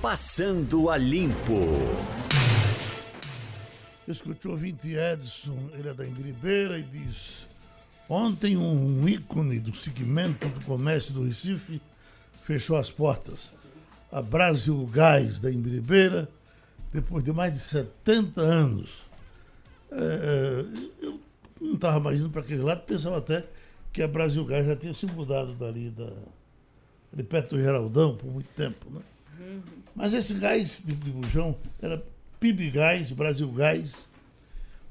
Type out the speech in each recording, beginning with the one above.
Passando a Limpo. Eu escutei o ouvinte Edson, ele é da Embiribeira, e diz: Ontem um ícone do segmento do comércio do Recife fechou as portas. A Brasil Gás da Embiribeira, depois de mais de 70 anos. É, eu não estava mais indo para aquele lado, pensava até que a Brasil Gás já tinha se mudado dali, da, de perto do Geraldão, por muito tempo. Né? Uhum. Mas esse gás de, de bujão era PIB Gás, Brasil Gás.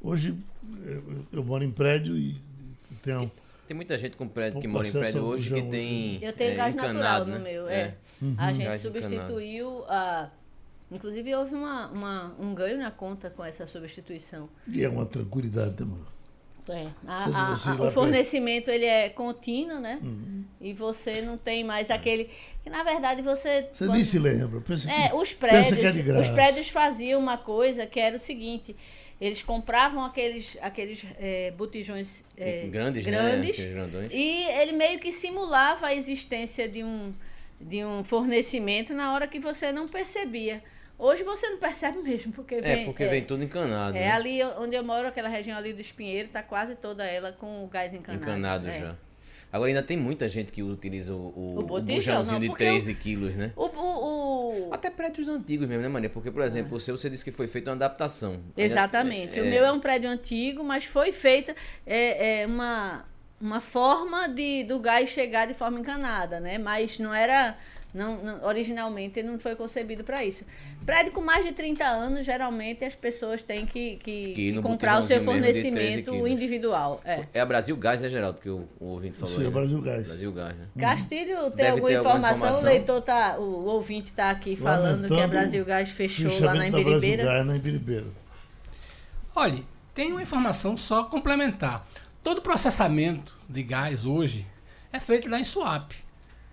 Hoje eu, eu moro em prédio e, e tenho. Tem muita gente com prédio que mora em prédio hoje que tem. Eu tenho é, gás natural né? no meu, é. é. Uhum. A gente gás substituiu a. Inclusive houve uma, uma, um ganho na conta com essa substituição. E é uma tranquilidade, né, mano? É. A, a, a, o fornecimento ele é contínuo, né? Uhum. E você não tem mais aquele. Que na verdade você. Você quando... nem se lembra. Pensa é, que, os prédios. É os prédios faziam uma coisa que era o seguinte. Eles compravam aqueles, aqueles é, botijões é, grandes, né? grandes né? e ele meio que simulava a existência de um, de um fornecimento na hora que você não percebia. Hoje você não percebe mesmo, porque é, vem. É, porque é, vem tudo encanado. É, né? ali onde eu moro, aquela região ali do Espinheiro, tá quase toda ela com o gás encanado. Encanado é. já. Agora ainda tem muita gente que utiliza o, o, o, bujãozinho de 13 quilos, né? O, o, Até prédios antigos mesmo, né, Maria? Porque, por exemplo, o seu você disse que foi feita uma adaptação. Exatamente. É, o meu é um prédio antigo, mas foi feita é, é uma, uma forma de, do gás chegar de forma encanada, né? Mas não era não, não, originalmente não foi concebido para isso. Prédio com mais de 30 anos, geralmente as pessoas têm que, que, que comprar o seu fornecimento individual. É. é a Brasil Gás, é Geraldo, que o, o ouvinte falou. Sim, é Brasil Gás. Brasil Gás, né? Castilho, tem alguma, informação? alguma, informação? O leitor tá, o, ouvinte está aqui falando que a Brasil Gás fechou lá na Embiribeira. Gás na Embiribeira. Olha, tem uma informação só complementar. Todo processamento de gás hoje é feito lá em Suape.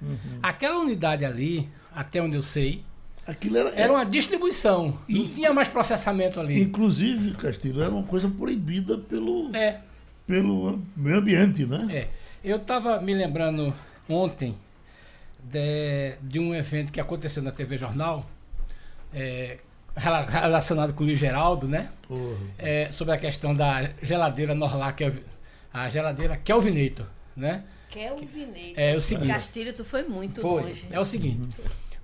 Uhum. Aquela unidade ali, até onde eu sei, Aquilo era, era uma distribuição. E, não tinha mais processamento ali. Inclusive, Castilho, era uma coisa proibida pelo, é. pelo meio ambiente, né? É. Eu estava me lembrando ontem de, de, um evento que aconteceu na TV Jornal, é, relacionado com o Luiz Geraldo, né? É, sobre a questão da geladeira Norlac, a geladeira Kelvinator, né? Kelvinator. É o seguinte. Castilho, tu foi muito foi. longe. É o seguinte.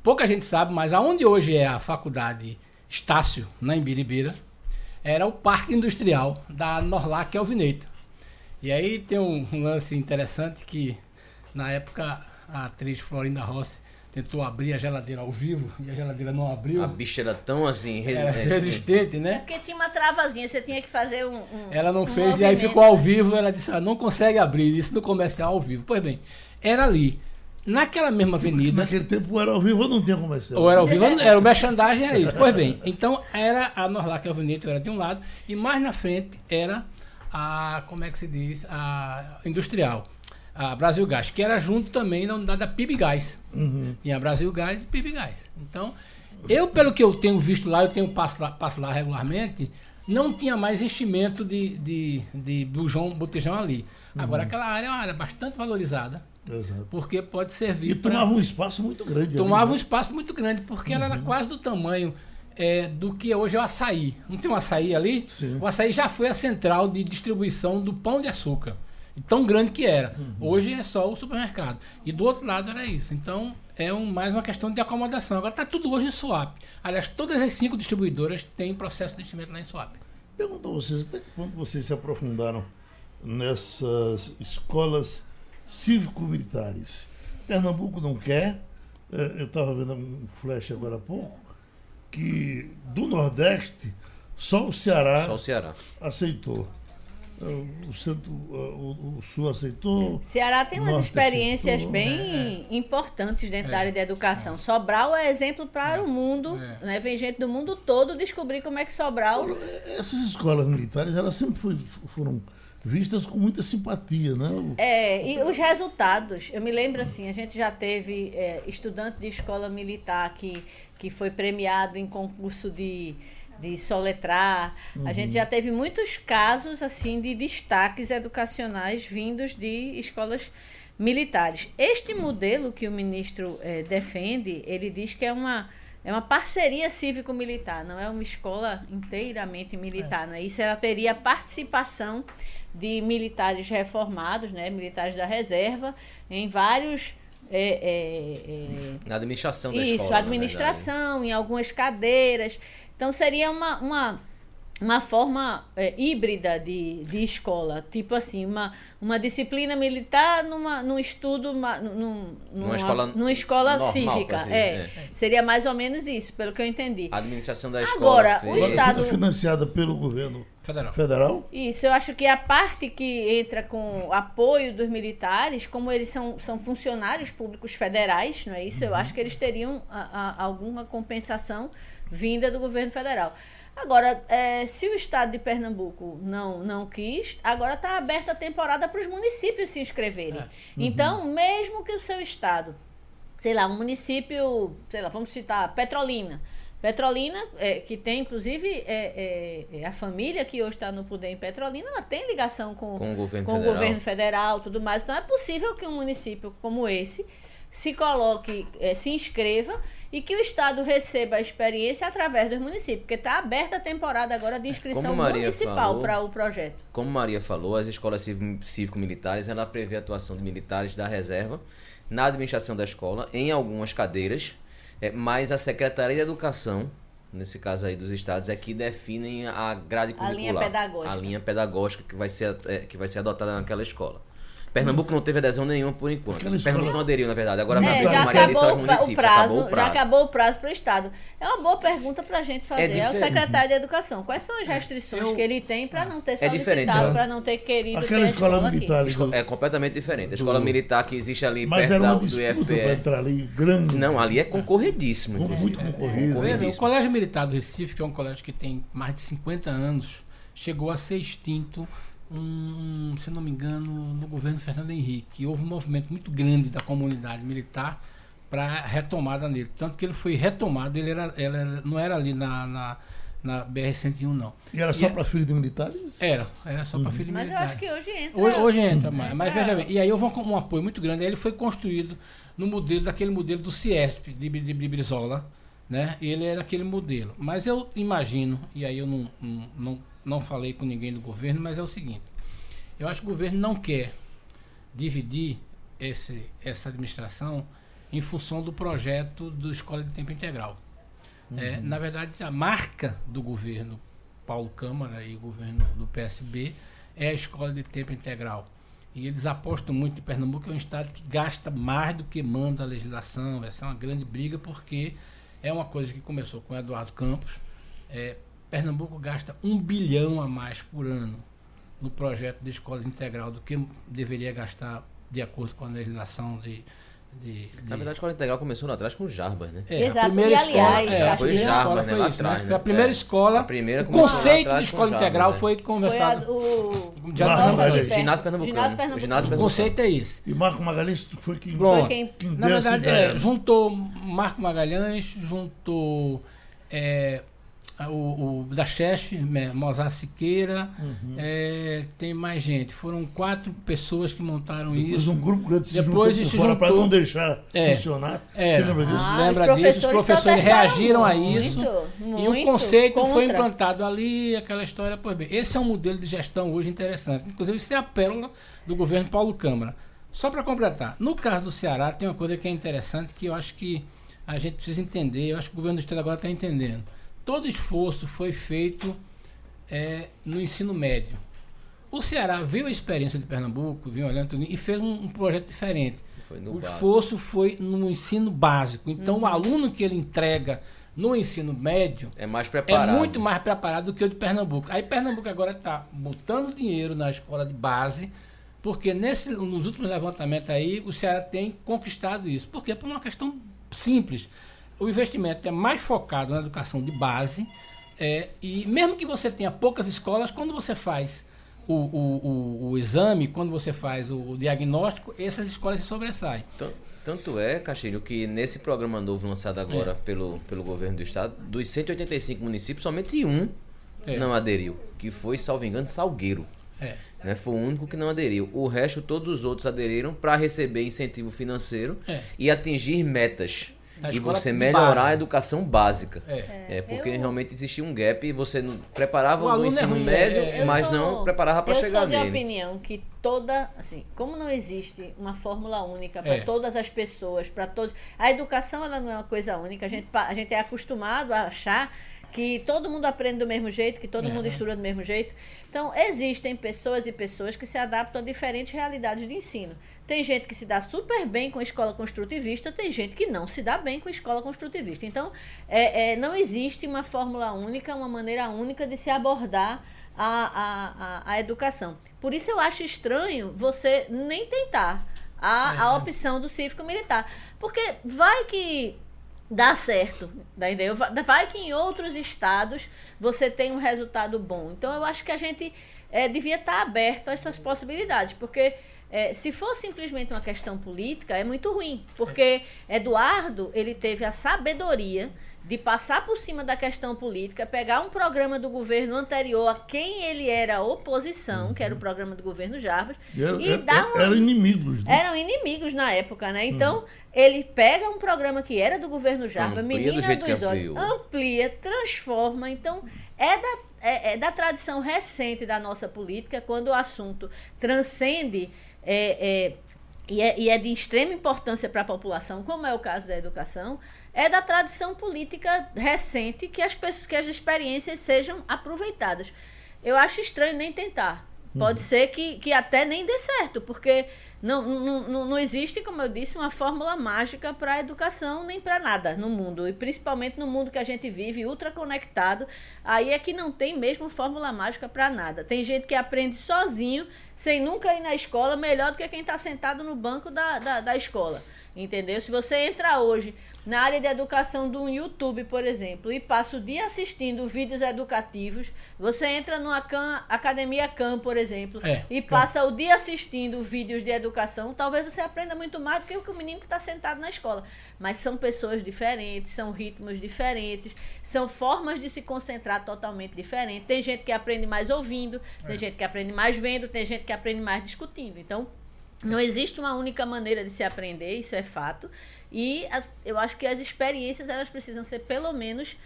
Pouca gente sabe, mas aonde hoje é a faculdade Estácio, na Embiribeira, era o parque industrial da Norlac Kelvinator. E aí tem um, um lance interessante que, na época, a atriz Florinda Rossi tentou abrir a geladeira ao vivo e a geladeira não abriu. A bicha era tão assim resistente, resistente né? Porque tinha uma travazinha, você tinha que fazer um. um ela não um fez e aí ficou ao vivo. Ela disse: ah, não consegue abrir isso no comercial ao vivo. Pois bem, era ali. Naquela mesma avenida. Naquele tempo era ao vivo ou não tinha comercial? Ou era ao vivo, era o merchandising, era isso. Pois bem, então era a Norlac Alvinito, era de um lado, e mais na frente era a. Como é que se diz? A industrial a Brasil Gás, que era junto também na unidade da PIB Gás. Uhum. Tinha Brasil Gás e PIB Gás. Então, eu, pelo que eu tenho visto lá, eu tenho passo lá, passo lá regularmente, não tinha mais enchimento de, de, de bujão, botijão ali. Uhum. Agora, aquela área é uma área bastante valorizada. Exato. Porque pode servir. E tomava pra... um espaço muito grande. Tomava ali, né? um espaço muito grande, porque uhum. ela era uhum. quase do tamanho é, do que hoje é o açaí. Não tem um açaí ali? Sim. O açaí já foi a central de distribuição do pão de açúcar tão grande que era. Uhum. Hoje é só o supermercado. E do outro lado era isso. Então é um, mais uma questão de acomodação. Agora está tudo hoje em swap. Aliás, todas as cinco distribuidoras têm processo de investimento lá em swap. Pergunto a vocês, até quando vocês se aprofundaram nessas escolas cívico-militares? Pernambuco não quer. É, eu estava vendo um flash agora há pouco, que do Nordeste só o Ceará, só o Ceará. aceitou. O, centro, o, o Sul aceitou. Ceará tem umas experiências aceitou, bem é. importantes dentro é. da área da educação. É. Sobral é exemplo para é. o mundo. É. Né? Vem gente do mundo todo descobrir como é que Sobral. Essas escolas militares, elas sempre foi, foram vistas com muita simpatia, né? É, e os resultados. Eu me lembro assim, a gente já teve é, estudante de escola militar que, que foi premiado em concurso de de soletrar. Uhum. A gente já teve muitos casos assim de destaques educacionais vindos de escolas militares. Este modelo que o ministro eh, defende, ele diz que é uma é uma parceria cívico-militar, não é uma escola inteiramente militar, é. não é isso? Ela teria participação de militares reformados, né, militares da reserva, em vários é, é, é, na administração da isso, escola. Isso, administração, em algumas cadeiras. Então seria uma, uma uma forma é, híbrida de, de escola, tipo assim, uma, uma disciplina militar numa, num estudo, uma, num, numa, escola, numa escola normal, cívica. Assim, é, é, Seria mais ou menos isso, pelo que eu entendi. A administração da escola. Agora, fez... o Estado. financiada pelo governo federal. federal. Isso, eu acho que a parte que entra com o apoio dos militares, como eles são, são funcionários públicos federais, não é isso? Uhum. Eu acho que eles teriam a, a, alguma compensação vinda do governo federal. Agora, é, se o estado de Pernambuco não, não quis, agora está aberta a temporada para os municípios se inscreverem. É. Uhum. Então, mesmo que o seu estado, sei lá, um município, sei lá, vamos citar Petrolina. Petrolina, é, que tem inclusive é, é, é a família que hoje está no poder em Petrolina, ela tem ligação com, com, o, governo com federal. o governo federal tudo mais. Então é possível que um município como esse se coloque, é, se inscreva e que o Estado receba a experiência através dos municípios, porque está aberta a temporada agora de inscrição municipal para o projeto. Como Maria falou, as escolas cívico-militares, ela prevê a atuação de militares da reserva na administração da escola, em algumas cadeiras, é, mas a Secretaria de Educação, nesse caso aí dos estados, é que definem a grade curricular. A linha pedagógica. A linha pedagógica que vai ser, é, que vai ser adotada naquela escola. Pernambuco não teve adesão nenhuma por enquanto. Pernambuco não aderiu, na verdade. Agora é, já Maria acabou aos municípios. O prazo, acabou o prazo. Já acabou o prazo para o Estado. É uma boa pergunta para a gente fazer. É, é, o secretário de Educação. Quais são as é, restrições Eu, que ele tem para não ter é solicitado, para não ter querido Aquela ter escola, escola militar ali. É completamente diferente. A escola do... militar que existe ali Mas perto da, do IFPE. entrar ali, grande. Não, ali é concorridíssimo. Muito concorrido. É, o Colégio Militar do Recife, que é um colégio que tem mais de 50 anos, chegou a ser extinto um, se não me engano, no governo Fernando Henrique. Houve um movimento muito grande da comunidade militar para retomada nele. Tanto que ele foi retomado, ele era, ele não era ali na, na, na BR-101, não. E era só para filhos de militares? Era, era só uhum. para filhos de militares. Mas eu acho que hoje entra. Hoje, hoje entra, mas, mas veja bem, e aí houve um, um, apoio muito grande. Aí ele foi construído no modelo, daquele modelo do CIESP, de, de, de Brizola, né? Ele era aquele modelo. Mas eu imagino, e aí eu não, não, não não falei com ninguém do governo, mas é o seguinte: eu acho que o governo não quer dividir esse, essa administração em função do projeto do Escola de Tempo Integral. Uhum. É, na verdade, a marca do governo Paulo Câmara e o governo do PSB é a Escola de Tempo Integral. E eles apostam muito em Pernambuco, que é um estado que gasta mais do que manda a legislação. Essa é uma grande briga, porque é uma coisa que começou com Eduardo Campos. É, Pernambuco gasta um bilhão a mais por ano no projeto de escola integral do que deveria gastar de acordo com a legislação de, de, de... Na verdade, a escola integral começou lá atrás com o Jarbas, né? É, Exato, a primeira e aliás, escola, é, foi Jarbas, né, lá isso, atrás, né? A primeira é. escola, a primeira o conceito de escola integral foi conversado. Foi a, o... Ginásio Pernambucano. O ginásio O conceito é esse. E Marco Magalhães foi quem, foi quem, quem Na verdade, é, juntou Marco Magalhães, juntou é, o, o da Chesf, né, Mozart Siqueira, uhum. é, tem mais gente. Foram quatro pessoas que montaram Depois isso. um grupo grande se Depois juntou juntou para não deixar é, funcionar. É, Você lembra disso? Ah, lembra os disso? Os professores reagiram muito, a isso. Muito, e o conceito contra. foi implantado ali, aquela história. Pois bem, esse é um modelo de gestão hoje interessante. Inclusive, isso é a pérola do governo Paulo Câmara. Só para completar, no caso do Ceará, tem uma coisa que é interessante que eu acho que a gente precisa entender. Eu acho que o governo do Estado agora está entendendo todo esforço foi feito é, no ensino médio. O Ceará viu a experiência de Pernambuco, viu olhando e fez um, um projeto diferente. o básico. esforço foi no ensino básico. Então, uhum. o aluno que ele entrega no ensino médio é mais preparado. É muito mais preparado do que o de Pernambuco. Aí Pernambuco agora está botando dinheiro na escola de base, porque nesse, nos últimos levantamentos aí o Ceará tem conquistado isso. Por quê? Por uma questão simples o investimento é mais focado na educação de base, é, e mesmo que você tenha poucas escolas, quando você faz o, o, o, o exame, quando você faz o, diagnóstico, essas escolas se sobressaem. Tanto, tanto é, Castilho, que nesse programa novo lançado agora é. pelo, pelo governo do estado, dos 185 municípios, somente um é. não aderiu, que foi, salvo engano, Salgueiro. É. Né? Foi o único que não aderiu. O resto, todos os outros aderiram para receber incentivo financeiro é. e atingir metas e você melhorar a educação básica. É, é porque eu... realmente existia um gap e você não preparava O o, aluno é ensino ruim, médio, é, é. mas Eu não sou- preparava para chegar Eu sou de nele. opinião que toda, assim, como não existe uma fórmula única para É. todas as pessoas, para todos, a educação ela não é uma coisa única. A gente, a gente é acostumado a achar que todo mundo aprende do mesmo jeito, que todo É. mundo estuda do mesmo jeito. Então, existem pessoas e pessoas que se adaptam a diferentes realidades de ensino. Tem gente que se dá super bem com escola construtivista, tem gente que não se dá bem com escola construtivista. Então, é, é, não existe uma fórmula única, uma maneira única de se abordar a, a, a, a educação. Por isso eu acho estranho você nem tentar a, a opção do cívico-militar. Porque vai que dá certo, tá entendeu? Va- Vai que em outros estados você tem um resultado bom. Então eu acho que a gente eh, devia estar aberto a essas possibilidades, porque eh, se for simplesmente uma questão política é muito ruim, porque Eduardo ele teve a sabedoria de passar por cima da questão política, pegar um programa do governo anterior a quem ele era oposição, que era o programa do governo Jarbas, E era, e dar uma eram inimigos. né? eram inimigos na época, né? Então, ele pega um programa que era do governo Jarba, Amplia do Menina que dos Olhos, amplia, transforma. Então, é da, é, é da tradição recente da nossa política, quando o assunto transcende é, é, e, é, e é de extrema importância para a população, como é o caso da educação, é da tradição política recente que as, pessoas, que as experiências sejam aproveitadas. Eu acho estranho nem tentar. Pode ser que, que até nem dê certo, porque não, não, não, não existe, como eu disse, uma fórmula mágica para a educação nem para nada no mundo. E principalmente no mundo que a gente vive, ultra conectado, aí é que não tem mesmo fórmula mágica para nada. Tem gente que aprende sozinho, sem nunca ir na escola, melhor do que quem está sentado no banco da, da, da escola. Entendeu? Se você entra hoje na área de educação do YouTube, por exemplo, e passa o dia assistindo vídeos educativos, você entra numa Khan, Academia Khan, por exemplo, É, e passa o dia assistindo vídeos de educação, talvez você aprenda muito mais do que o que o menino que está sentado na escola. Mas são pessoas diferentes, são ritmos diferentes, são formas de se concentrar totalmente diferentes. Tem gente que aprende mais ouvindo, tem gente que aprende mais vendo, tem gente que aprende mais discutindo. Então, não existe uma única maneira de se aprender, isso é fato. E as- eu acho que as experiências elas precisam ser pelo menos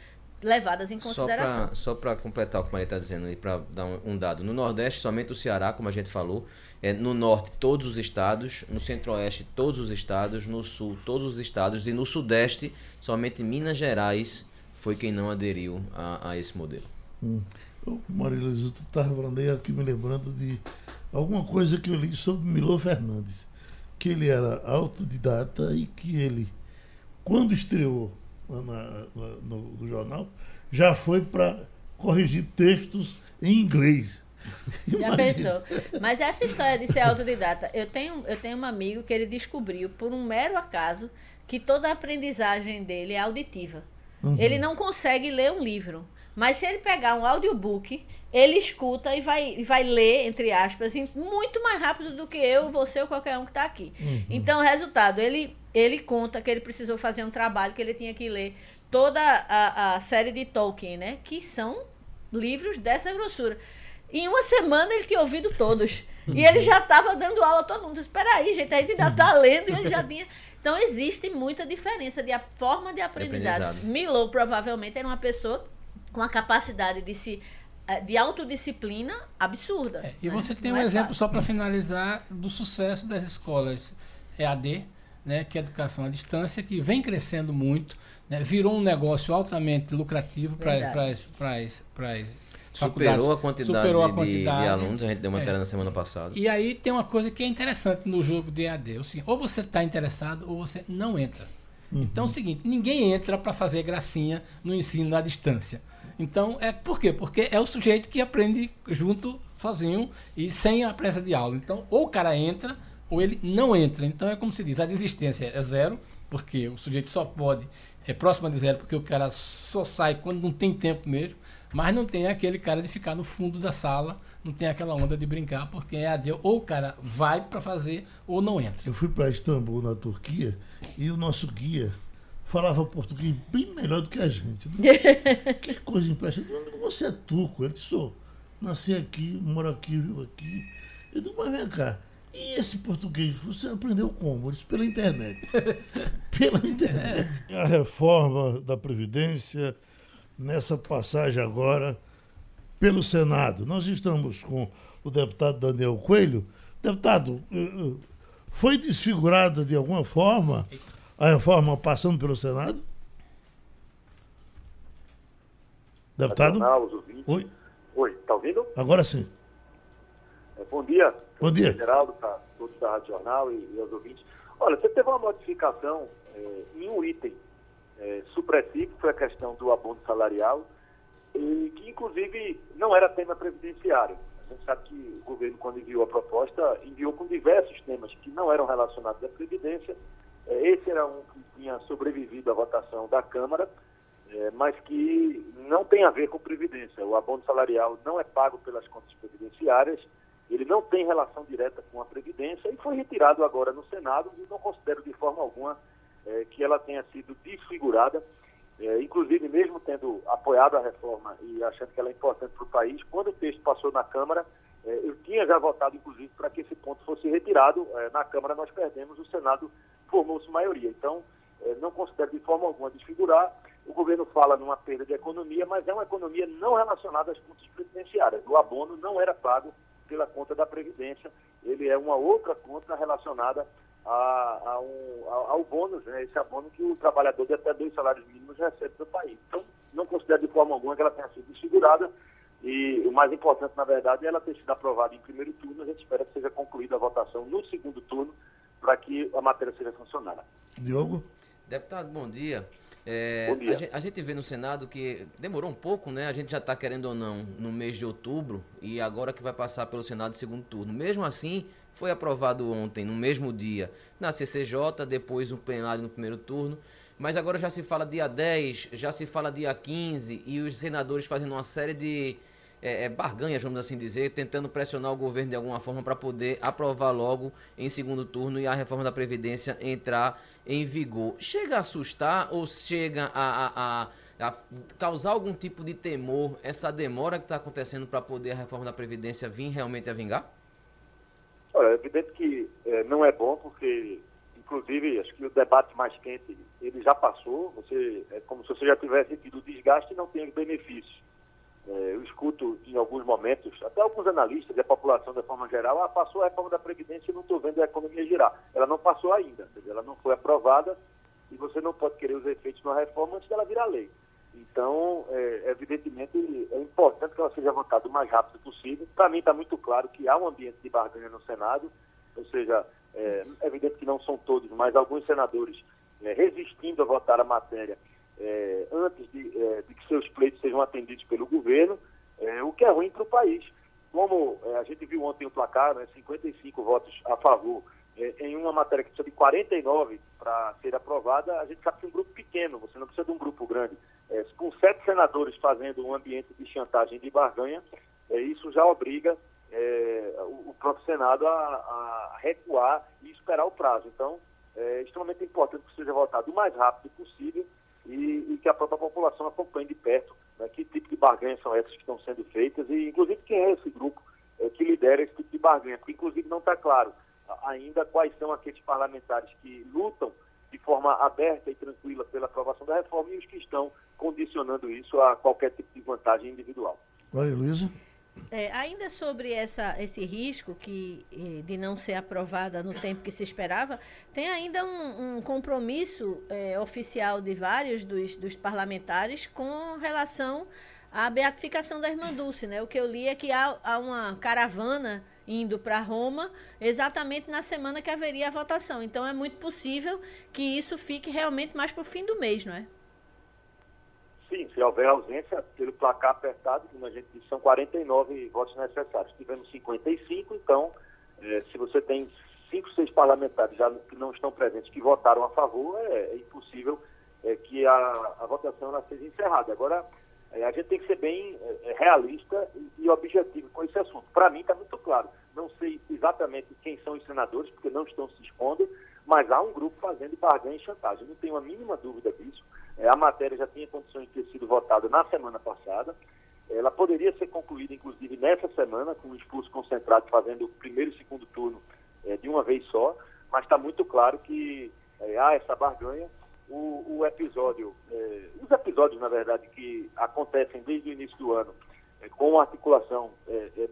levadas em consideração. para só pra completar o que o Maria está dizendo e para dar um, um dado. No Nordeste, somente o Ceará, como a gente falou. É, no Norte, todos os estados. No Centro-Oeste, todos os estados. No Sul, todos os estados. E no Sudeste, somente Minas Gerais foi quem não aderiu a, a esse modelo. Hum. Ô, Marília, tu estava falando aí aqui me lembrando de alguma coisa que eu li sobre Milô Fernandes. Que ele era autodidata e que ele, quando estreou na- na- no, no jornal, já foi para corrigir textos em inglês. Já pensou? Mas essa história de ser autodidata, eu tenho, eu tenho um amigo que ele descobriu, por um mero acaso, que toda a aprendizagem dele é auditiva. Uhum. Ele não consegue ler um livro. Mas se ele pegar um audiobook, ele escuta e vai, vai ler, entre aspas, muito mais rápido do que eu, você ou qualquer um que está aqui. Então, resultado, ele, ele conta que ele precisou fazer um trabalho, que ele tinha que ler toda a, a série de Tolkien, né? Que são livros dessa grossura. Em uma semana ele tinha ouvido todos. E ele já estava dando aula a todo mundo. Espera aí, gente, a gente ainda está lendo e ele já tinha. Então existe muita diferença de a forma de aprendizado. aprendizado. Milo provavelmente era uma pessoa com a capacidade de se eh, de autodisciplina absurda. É, e né? você tem Não um é exemplo, fácil. só para finalizar, do sucesso das escolas EAD, né, que é a educação à distância, que vem crescendo muito, né, virou um negócio altamente lucrativo para as Superou a quantidade, superou a de- de, quantidade. alunos, a gente deu uma É. matéria na semana passada. E aí tem uma coisa que é interessante no jogo de EAD, é o seguinte, ou você está interessado ou você não entra. Então é o seguinte, ninguém entra para fazer gracinha no ensino à distância. Então, é por quê? Porque é o sujeito que aprende junto, sozinho e sem a presença de aula. Então, ou o cara entra ou ele não entra. Então, é como se diz, a desistência é zero, porque o sujeito só pode, é próxima de zero, porque o cara só sai quando não tem tempo mesmo, mas não tem aquele cara de ficar no fundo da sala, não tem aquela onda de brincar, porque é AD, ou o cara vai para fazer ou não entra. Eu fui para Istambul, na Turquia, e o nosso guia falava português bem melhor do que a gente. que coisa impressionante. Você é turco? Ele disse, sou. Nasci aqui, moro aqui, vivo aqui. Eu digo, mas vem cá, E esse português, você aprendeu como? Isso pela internet. pela internet. A reforma da Previdência, nessa passagem agora pelo Senado. Nós estamos com o deputado Daniel Coelho. Deputado, eh, eh, foi desfigurada de alguma forma a reforma passando pelo Senado? Deputado? Oi. Oi, está ouvindo? Agora sim. É, bom dia. Bom dia. Geraldo, para todos da Rádio Jornal e, e aos ouvintes. Olha, você teve uma modificação é, em um item é, supressivo, que foi a questão do abono salarial, e que inclusive não era tema previdenciário. A gente sabe que o governo, quando enviou a proposta, enviou com diversos temas que não eram relacionados à Previdência. É, esse era um que tinha sobrevivido à votação da Câmara, é, mas que não tem a ver com Previdência. O abono salarial não é pago pelas contas previdenciárias, ele não tem relação direta com a Previdência e foi retirado agora no Senado e não considero de forma alguma é, que ela tenha sido desfigurada. É, inclusive, mesmo tendo apoiado a reforma e achando que ela é importante para o país, quando o texto passou na Câmara, eu tinha já votado, inclusive, para que esse ponto fosse retirado. É, na Câmara nós perdemos, o Senado formou-se maioria. Então, é, não considero de forma alguma desfigurar. O governo fala numa perda de economia, mas é uma economia não relacionada às contas previdenciárias. O abono não era pago pela conta da Previdência, ele é uma outra conta relacionada a, a um, a, ao bônus, né, esse abono que o trabalhador de até dois salários mínimos recebe do país. Então, não considero de forma alguma que ela tenha sido desfigurada e o mais importante, na verdade, é ela ter sido aprovada em primeiro turno. A gente espera que seja concluída a votação no segundo turno para que a matéria seja funcionada. Diogo? Deputado, bom dia. É, a, gente, a, gente, vê no Senado que demorou um pouco, né? A gente já está querendo ou não no mês de outubro e agora que vai passar pelo Senado segundo turno. Mesmo assim, foi aprovado ontem, no mesmo dia, na CCJ, depois no plenário no primeiro turno. Mas agora já se fala dia 10, já se fala dia 15 e os senadores fazendo uma série de é, é, barganhas, vamos assim dizer, tentando pressionar o governo de alguma forma para poder aprovar logo em segundo turno e a reforma da Previdência entrar em vigor. Chega a assustar ou chega a, a, a, a causar algum tipo de temor essa demora que está acontecendo para poder a reforma da Previdência vir realmente a vingar? Olha, é evidente que é, não é bom, porque, inclusive, acho que o debate mais quente, ele já passou, você, é como se você já tivesse tido desgaste e não tem benefícios. É, eu escuto em alguns momentos, até alguns analistas e a população de forma geral, ah, passou a reforma da Previdência e não estou vendo a economia girar. Ela não passou ainda, ela não foi aprovada e você não pode querer os efeitos de uma reforma antes dela virar lei. Então, é, evidentemente, é importante que ela seja votada o mais rápido possível. Para mim está muito claro que há um ambiente de barganha no Senado, ou seja, é, é evidente que não são todos, mas alguns senadores é, resistindo a votar a matéria é, antes de, é, de, que seus pleitos sejam atendidos pelo governo, é, o que é ruim para o país. Como é, a gente viu ontem o placar, né, 55 votos a favor, é, em uma matéria que precisa de 49 para ser aprovada, a gente sabe que é um grupo pequeno, você não precisa de um grupo grande. Com sete senadores fazendo um ambiente de chantagem de barganha, isso já obriga o, o, próprio Senado a, a, recuar e esperar o prazo. Então, é extremamente importante que seja votado o mais rápido possível e, e que a própria população acompanhe de perto né, que tipo de barganhas são essas que estão sendo feitas e, inclusive, quem é esse grupo é, que lidera esse tipo de barganha, porque, inclusive, não está claro ainda quais são aqueles parlamentares que lutam de forma aberta e tranquila pela aprovação da reforma e os que estão condicionando isso a qualquer tipo de vantagem individual. Olha, Luísa. É, ainda sobre essa, esse risco que, de não ser aprovada no tempo que se esperava, tem ainda um, um compromisso é, oficial de vários dos, dos, parlamentares com relação à beatificação da irmã Dulce. Né? O que eu li é que há, há uma caravana indo para Roma exatamente na semana que haveria a votação. Então é muito possível que isso fique realmente mais para o fim do mês, não é? Sim, se houver ausência, pelo placar apertado, como a gente disse, são 49 votos necessários. Tivemos 55, então, é, se você tem cinco, seis parlamentares já que não estão presentes que votaram a favor, é, é impossível é, que a, a votação seja encerrada. Agora, é, a gente tem que ser bem é, é, realista e, e objetivo com esse assunto. Para mim está muito claro. Não sei exatamente quem são os senadores, porque não estão se expondo, mas há um grupo fazendo barganha e chantagem. Não tenho a mínima dúvida disso. É, a matéria já tinha condições de ter sido votada na semana passada. Ela poderia ser concluída, inclusive, nessa semana, com um expulso concentrado fazendo o primeiro e segundo turno é, de uma vez só, mas está muito claro que é, há essa barganha. O, o episódio, é, os episódios, na verdade, que acontecem desde o início do ano, é, com uma articulação é,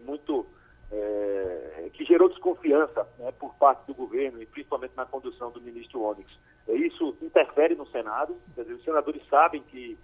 é que gerou desconfiança né, por parte do governo e principalmente na condução do ministro Onyx. isso interfere no Senado, quer dizer, os senadores sabem que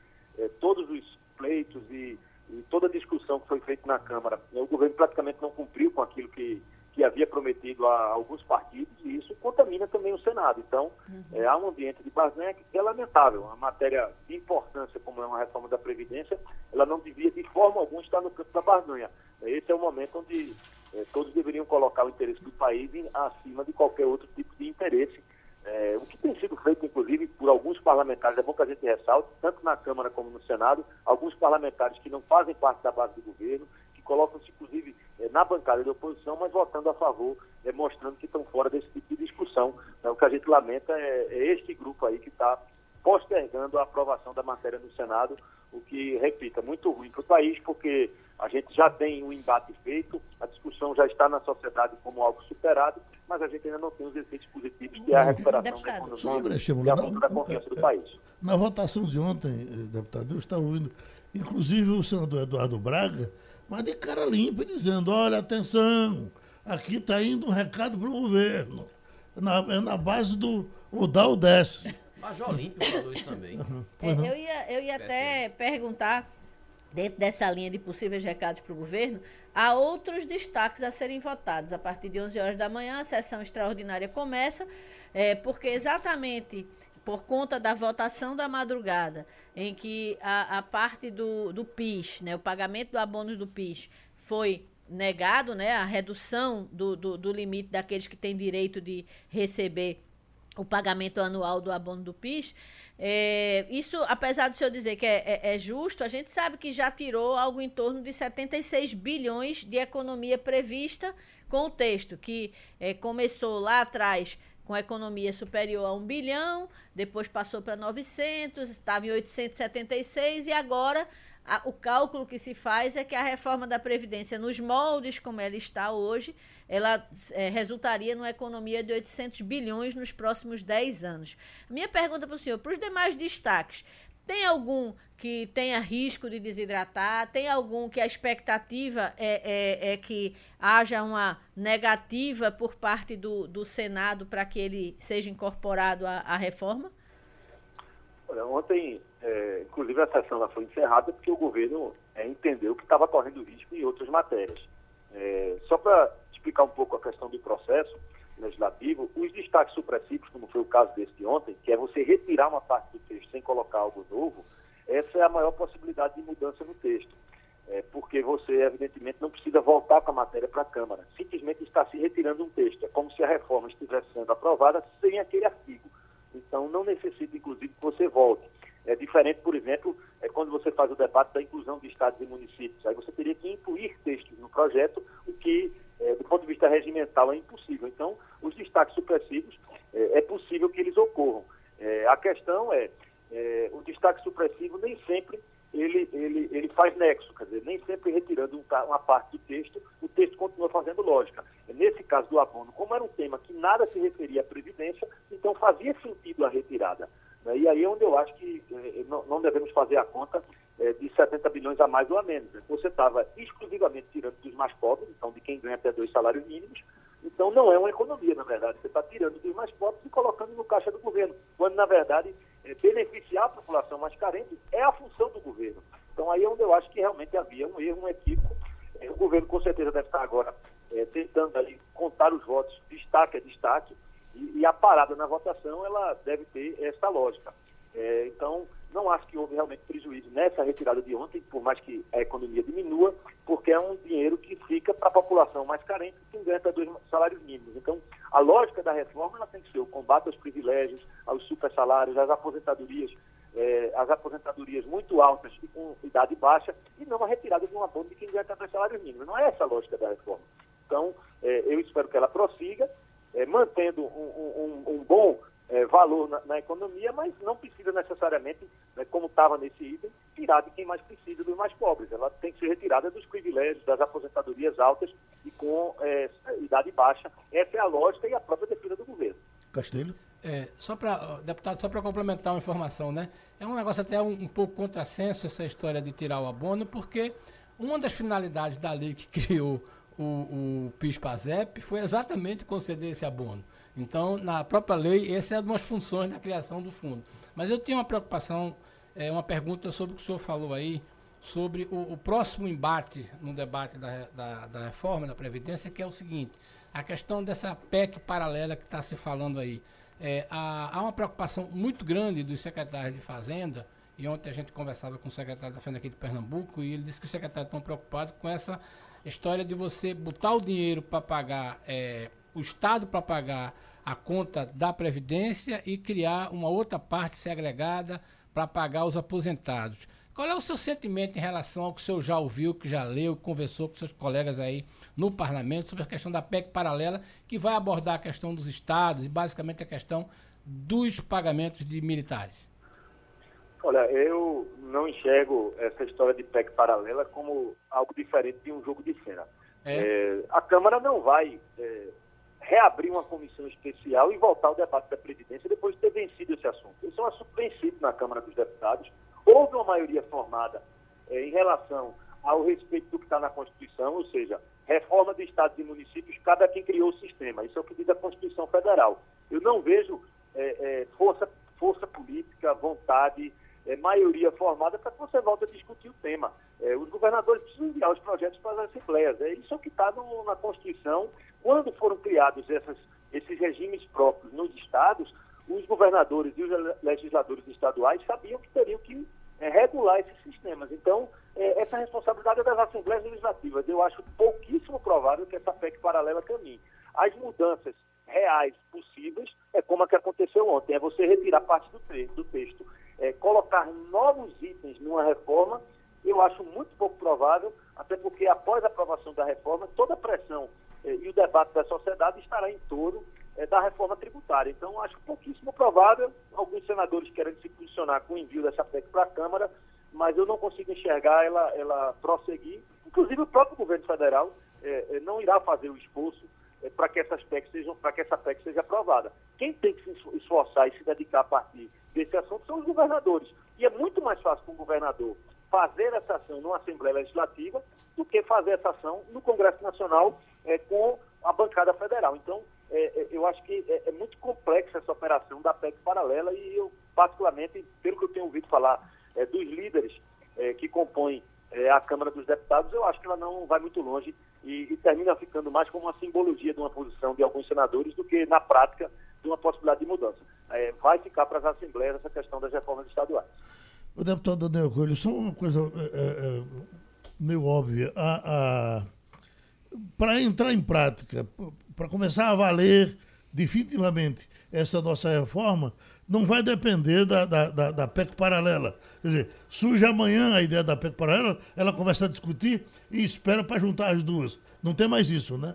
todos os pleitos e, e toda a discussão que foi feita na Câmara, o governo praticamente não cumpriu com aquilo que que havia prometido a alguns partidos, e isso contamina também o Senado. Então, uhum. é, há um ambiente de barganha que é lamentável. Uma matéria de importância, como é uma reforma da Previdência, ela não devia de forma alguma estar no campo da barganha. Esse é o momento onde é, todos deveriam colocar o interesse do país em, acima de qualquer outro tipo de interesse. É, o que tem sido feito, inclusive, por alguns parlamentares, é bom que a gente ressalte, tanto na Câmara como no Senado, alguns parlamentares que não fazem parte da base do governo, que colocam-se, inclusive, é, na bancada de oposição, mas votando a favor, mostrando que estão fora desse tipo de discussão. Então, o que a gente lamenta é, é este grupo aí que está postergando a aprovação da matéria no Senado, o que, repito, é muito ruim para o país, porque a gente já tem um embate feito, a discussão já está na sociedade como algo superado, mas a gente ainda não tem os efeitos positivos que é a recuperação da economia Sobre, e a volta da confiança do país. Na votação de ontem, eh, deputado, eu estava ouvindo, inclusive o senador Eduardo Braga, mas de cara limpa, dizendo: olha, atenção, aqui está indo um recado para o governo. Na, é na base do o dá ou desce. Major Olímpio falou isso também. Uhum. É, eu ia, eu ia até perguntar, dentro dessa linha de possíveis recados para o governo, há outros destaques a serem votados. A partir de 11 horas da manhã, a sessão extraordinária começa, é, porque exatamente por conta da votação da madrugada, em que a, a parte do, do PIS, né, o pagamento do abono do PIS, foi negado, né, a redução do, do, do limite daqueles que têm direito de receber o pagamento anual do abono do PIS. É, isso, apesar do senhor dizer que é, é, é, justo, a gente sabe que já tirou algo em torno de 76 bilhões de economia prevista com o texto, que é, começou lá atrás com economia superior a 1 bilhão, depois passou para 900, estava em 876 e agora a, o cálculo que se faz é que a reforma da Previdência, nos moldes como ela está hoje, ela é, resultaria numa economia de 800 bilhões nos próximos 10 anos. Minha pergunta para o senhor, para os demais destaques, tem algum que tenha risco de desidratar? Tem algum que a expectativa é, é, é que haja uma negativa por parte do, do Senado para que ele seja incorporado à, à reforma? Olha, ontem, é, inclusive, a sessão foi encerrada porque o governo é, entendeu que estava correndo risco em outras matérias. É, só para explicar um pouco a questão do processo, legislativo, os destaques supressivos, como foi o caso desse de ontem, que é você retirar uma parte do texto sem colocar algo novo, essa é a maior possibilidade de mudança no texto. É, porque você, evidentemente, não precisa voltar com a matéria para a Câmara. Simplesmente está se retirando um texto. É como se a reforma estivesse sendo aprovada sem aquele artigo. Então, não necessita, inclusive, que você volte. É diferente, por exemplo, é quando você faz o debate da inclusão de estados e municípios. Aí você teria que incluir textos no projeto, o que é, do ponto de vista regimental, é impossível. Então, os destaques supressivos, é, é possível que eles ocorram. É, a questão é, é, o destaque supressivo nem sempre ele, ele, ele faz nexo, quer dizer, nem sempre retirando uma parte do texto, o texto continua fazendo lógica. Nesse caso do abono, como era um tema que nada se referia à Previdência, então fazia sentido a retirada. Né? E aí é onde eu acho que eh, não, devemos fazer a conta eh, de 70 bilhões a mais ou a menos. Né? Você estava exclusivamente tirando dos mais pobres, então de quem ganha até dois salários mínimos, então não é uma economia, na verdade. Você está tirando dos mais pobres e colocando no caixa do governo, quando na verdade eh, beneficiar a população mais carente é a função do governo. Então aí é onde eu acho que realmente havia um erro, um equívoco. o governo com certeza deve estar agora tentando ali contar os votos, destaque a destaque, e, e, a parada na votação ela deve ter essa lógica. É, então, não acho que houve realmente prejuízo nessa retirada de ontem, por mais que a economia diminua, porque é um dinheiro que fica para a população mais carente, que ganha até dois salários mínimos. Então, a lógica da reforma ela tem que ser o combate aos privilégios, aos supersalários, às aposentadorias, é, as aposentadorias muito altas e com idade baixa, e não a retirada de um abono de quem ganha até dois salários mínimos. Não é essa a lógica da reforma. Então, é, eu espero que ela prossiga é, mantendo um, um, um, bom é, valor na, na, economia, mas não precisa necessariamente, né, como estava nesse item, tirar de quem mais precisa, dos mais pobres. Ela tem que ser retirada dos privilégios, das aposentadorias altas e com é, idade baixa. Essa é a lógica e a própria defesa do governo. Castelho? É, só para, deputado, só para complementar uma informação, né? É um negócio até um, um pouco contrassenso essa história de tirar o abono, porque uma das finalidades da lei que criou o, o PIS-PASEP foi exatamente conceder esse abono. Então, na própria lei, essa é uma das funções da criação do fundo. Mas eu tenho uma preocupação, é, uma pergunta sobre o que o senhor falou aí, sobre o, o próximo embate no debate da, da, da, reforma da Previdência, que é o seguinte, a questão dessa PEC paralela que está se falando aí. É, há, há, uma preocupação muito grande dos secretários de Fazenda, e ontem a gente conversava com o secretário da Fazenda aqui de Pernambuco, e ele disse que os secretários estão preocupados com essa história de você botar o dinheiro para pagar, é, o Estado para pagar a conta da Previdência e criar uma outra parte segregada para pagar os aposentados. Qual é o seu sentimento em relação ao que o senhor já ouviu, que já leu, conversou com seus colegas aí no parlamento sobre a questão da PEC paralela, que vai abordar a questão dos estados e basicamente a questão dos pagamentos de militares? Olha, eu não enxergo essa história de PEC paralela como algo diferente de um jogo de cena. É. É, a Câmara não vai é, reabrir uma comissão especial e voltar ao debate da Previdência depois de ter vencido esse assunto. Esse é um assunto vencido na Câmara dos Deputados. Houve uma maioria formada eh, em relação ao respeito do que está na Constituição, ou seja, reforma de estados e municípios, cada quem criou o sistema. Isso é o que diz a Constituição Federal. Eu não vejo eh, eh, força, força política, vontade, maioria formada para que você volte a discutir o tema. os governadores precisam enviar os projetos para as assembleias. É isso que está na Constituição quando foram criados essas, esses regimes próprios nos estados, os governadores e os legisladores estaduais sabiam que teriam que é, regular esses sistemas. Então, é, essa responsabilidade é das Assembleias Legislativas. Eu acho pouquíssimo provável que essa PEC paralela caminhe. As mudanças reais possíveis é como a que aconteceu ontem, é você retirar parte do, do texto é, colocar novos itens numa reforma, eu acho muito pouco provável, até porque após a aprovação da reforma, toda a pressão eh, e o debate da sociedade estará em torno eh, da reforma tributária. Então, acho pouquíssimo provável, alguns senadores querem se posicionar com o envio dessa PEC para a Câmara, mas eu não consigo enxergar ela, ela prosseguir. Inclusive, o próprio governo federal eh, não irá fazer o esforço para que para que essa PEC seja aprovada. Quem tem que se esforçar e se dedicar a partir desse assunto são os governadores. E é muito mais fácil para um governador fazer essa ação numa Assembleia Legislativa do que fazer essa ação no Congresso Nacional é, com a bancada federal. Então, é, é, eu acho que é, é, muito complexa essa operação da PEC paralela e eu, particularmente, pelo que eu tenho ouvido falar é, dos líderes é, que compõem a Câmara dos Deputados, eu acho que ela não vai muito longe e, e, termina ficando mais como uma simbologia de uma posição de alguns senadores do que, na prática, de uma possibilidade de mudança. vai ficar para as Assembleias essa questão das reformas estaduais. O deputado Daniel Coelho, só uma coisa meio óbvia. A, a para entrar em prática, para começar a valer definitivamente essa nossa reforma, não vai depender da, da, da, da, PEC paralela. Quer dizer, surge amanhã a ideia da PEC paralela, ela começa a discutir e espera para juntar as duas. Não tem mais isso, né?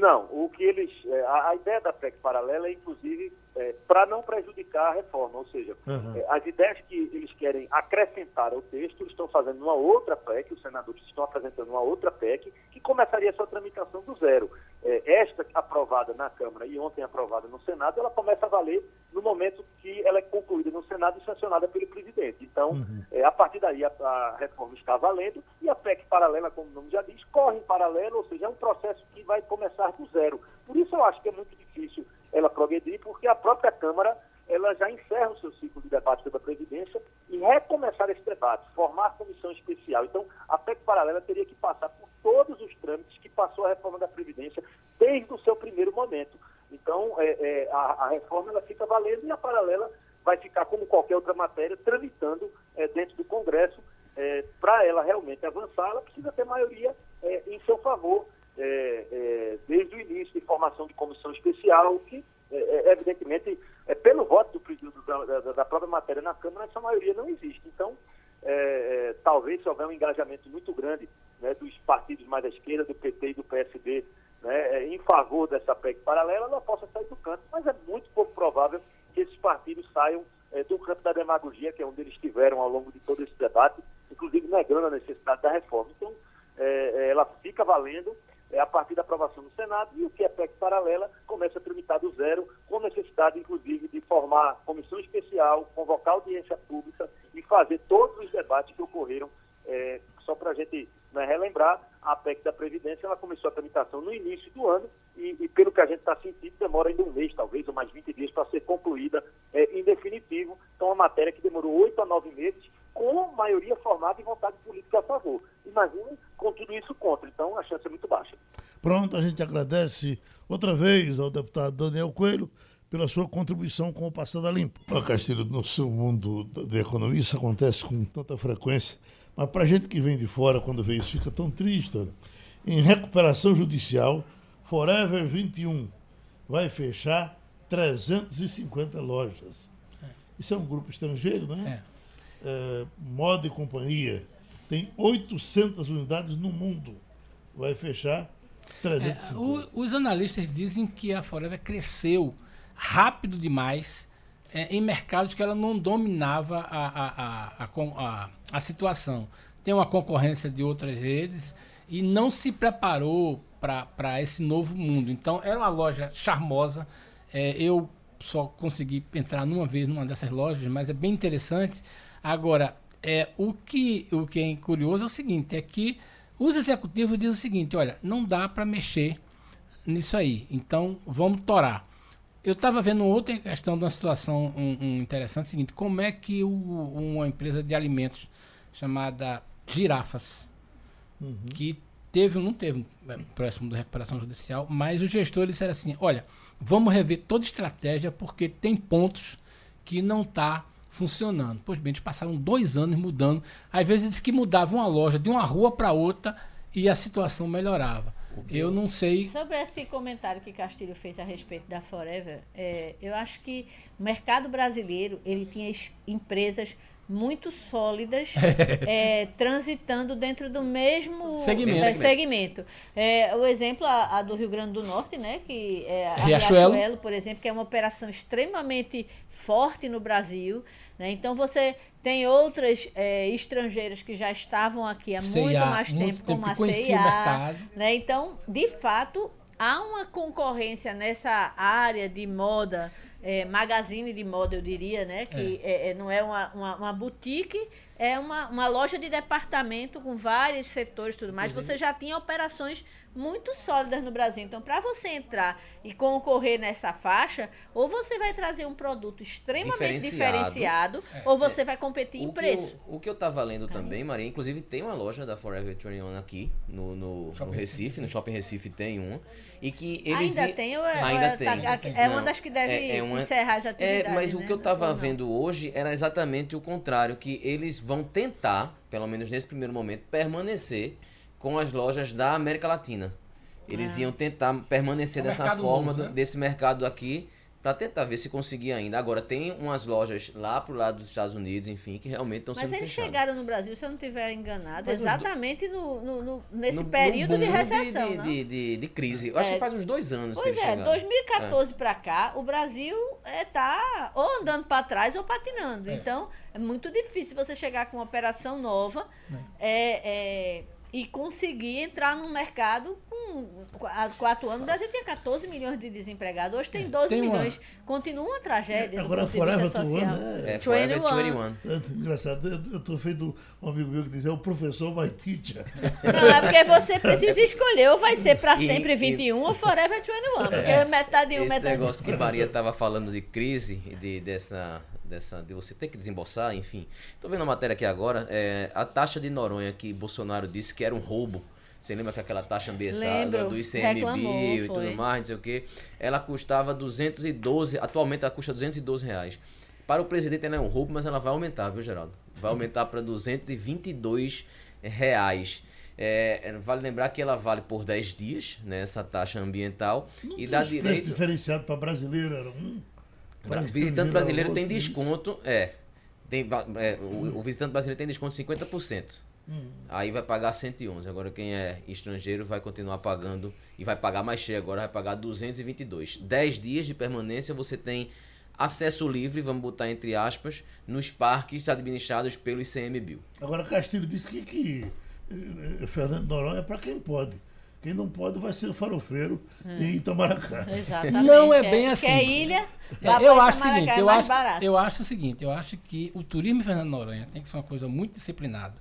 Não, o que eles. É, a, a ideia da PEC paralela é, inclusive, é, para não prejudicar a reforma, ou seja, uhum. é, as ideias que eles querem acrescentar ao texto, eles estão fazendo uma outra PEC, os senadores estão apresentando uma outra PEC, que começaria sua tramitação do zero. É, esta aprovada na Câmara e ontem aprovada no Senado, ela começa a valer no momento que ela é concluída no Senado e sancionada pelo presidente. Então, uhum. É, a partir daí, a, a, reforma está valendo e a PEC paralela, como o nome já diz, corre em paralelo, ou seja, é um processo que vai começar do zero. Por isso eu acho que é muito difícil ela progredir, porque a própria Câmara ela já encerra o seu ciclo de debate sobre a Previdência e recomeçar esse debate, formar comissão especial. Então, a PEC paralela teria que passar por todos os trâmites que passou a reforma da Previdência desde o seu primeiro momento. Então, é, é, a, a, reforma ela fica valendo e a paralela vai ficar, como qualquer outra matéria, tramitando é, dentro do Congresso. É, Para ela realmente avançar, ela precisa ter maioria é, em seu favor é, é, desde o início de formação de comissão especial, que é, é evidentemente, é, pelo voto do presidente da, da, da, própria matéria na Câmara, essa maioria não existe. Então, é, é, talvez se houver um engajamento muito grande né, dos partidos mais à esquerda, do PT e do PSD, né, em favor dessa PEC paralela, ela possa sair do canto, mas é muito pouco provável que esses partidos saiam é, do campo da demagogia, que é onde eles estiveram ao longo de todo esse debate, inclusive negando a necessidade da reforma. Então, é, ela fica valendo é, a partir da aprovação no Senado e o que é PEC paralela começa a tramitar do zero, com necessidade, inclusive, de formar comissão especial, convocar audiência pública e fazer todos os debates que ocorreram. É, só para a gente né, relembrar, a PEC da Previdência ela começou a tramitação no início do ano e, e pelo que a gente está sentindo, demora ainda um mês, talvez, ou mais 20 dias para ser concluída é, em definitivo. Então, uma matéria que demorou oito a nove meses, com maioria formada e vontade política a favor. Imagine com tudo isso contra. Então, a chance é muito baixa. Pronto, a gente agradece outra vez ao deputado Daniel Coelho pela sua contribuição com o Passada Limpo. Ó, Castilho, no seu mundo da economia isso acontece com tanta frequência, mas para a gente que vem de fora, quando vê isso, fica tão triste. Olha. Em recuperação judicial, Forever 21 vai fechar 350 lojas. Isso é um grupo estrangeiro, né? É. É, Moda e Companhia tem 800 unidades no mundo. Vai fechar 350. É, o, os analistas dizem que a Forever cresceu rápido demais é, em mercados que ela não dominava a, a, a, a, situação. Tem uma concorrência de outras redes e não se preparou para esse novo mundo. Então, era uma loja charmosa. É, eu só consegui entrar numa vez numa dessas lojas, mas é bem interessante. Agora, é, o, que, o que é curioso é o seguinte: é que os executivos dizem o seguinte: olha, não dá para mexer nisso aí, então vamos torar. Eu estava vendo outra questão de uma situação um, um interessante, o seguinte, como é que o, uma empresa de alimentos chamada Girafas, uhum. que teve, não teve é, próximo da recuperação judicial, mas os gestores disseram assim, olha, vamos rever toda estratégia porque tem pontos que não está funcionando. Pois bem, eles passaram dois anos mudando. Às vezes eles que mudavam a loja de uma rua para outra e a situação melhorava. Eu não sei. Sobre esse comentário que Castilho fez a respeito da Forever, é, eu acho que o mercado brasileiro ele tinha empresas muito sólidas é, transitando dentro do mesmo segmento. É, segmento. É, o exemplo a, a, do Rio Grande do Norte, né, que é a Riachuelo. Riachuelo, por exemplo, que é uma operação extremamente forte no Brasil. Né? Então você tem outras é, estrangeiras que já estavam aqui há muito mais tempo, muito como tempo a CIA. Né? Então, de fato, há uma concorrência nessa área de moda, é, magazine de moda, eu diria, né? Que é. É, é não é uma, uma, uma, boutique, é uma, uma loja de departamento com vários setores e tudo mais. Você já tinha operações muito sólidas no Brasil. Então, para você entrar e concorrer nessa faixa, ou você vai trazer um produto extremamente diferenciado, diferenciado é, ou você é. vai competir em preço. Eu, o que eu estava lendo também, Maria, inclusive tem uma loja da Forever 21 aqui no, no, no Recife, no Shopping Recife tem uma. E que eles ainda tem ou é, ainda tá, tem. é uma das que deve é, é uma, encerrar as é, atividades. É, mas né? o que eu estava vendo hoje era exatamente o contrário, que eles vão tentar, pelo menos nesse primeiro momento, permanecer com as lojas da América Latina. Eles ah. iam tentar permanecer é dessa forma, novo, né? desse mercado aqui, para tentar ver se conseguia ainda. Agora, tem umas lojas lá pro lado dos Estados Unidos, enfim, que realmente estão sendo Mas eles fechadas. chegaram no Brasil, se eu não estiver enganado, Mas exatamente no, no, no, nesse no, período de recessão, de, de, de, de, de crise. Eu é. acho que faz uns dois anos pois que eles é, 2014 é. para cá, o Brasil está é, ou andando para trás ou patinando. É. Então, é muito difícil você chegar com uma operação nova. é, é e conseguir entrar no mercado com há quatro anos. O Brasil tinha 14 milhões de desempregados, hoje tem 12 é, tem milhões. Uma... Continua uma tragédia Agora, do ponto de vista social. Né? É, 21. É, engraçado, eu estou feito um amigo meu que diz, é o professor my teacher. Não, é porque você precisa escolher, ou vai ser para sempre e, 21 e... ou forever 21, porque é, metade um, esse metade... negócio que Maria estava falando de crise, de, dessa dessa de você ter que desembolsar, enfim. Tô vendo a matéria aqui agora, é, a taxa de Noronha que Bolsonaro disse que era um roubo. Você lembra que aquela taxa ambiental do ICMBio e tudo mais, não sei o quê, ela custava 212, atualmente ela custa 212 reais. Para o presidente ela é um roubo, mas ela vai aumentar, viu, Geraldo? Vai aumentar para 222 reais. É, vale lembrar que ela vale por 10 dias, né, essa taxa ambiental. Não e dá direito. diferenciado para brasileiro era um? O visitante brasileiro tem desconto, é. Tem, é o, o, visitante brasileiro tem desconto de 50%. Aí vai pagar 111. Agora quem é estrangeiro vai continuar pagando e vai pagar mais cheio agora, vai pagar 222. 10 dias de permanência você tem acesso livre, vamos botar entre aspas, nos parques administrados pelo ICMBio. Agora Castilho disse que, que eh, Fernando Noronha é para quem pode. Quem não pode vai ser o farofeiro em Itamaracá. Exatamente. Não é bem assim. Que é ilha, É, eu acho o seguinte, é eu mais acho, barato. eu acho o seguinte, eu acho que o turismo em Fernando Noronha tem que ser uma coisa muito disciplinada.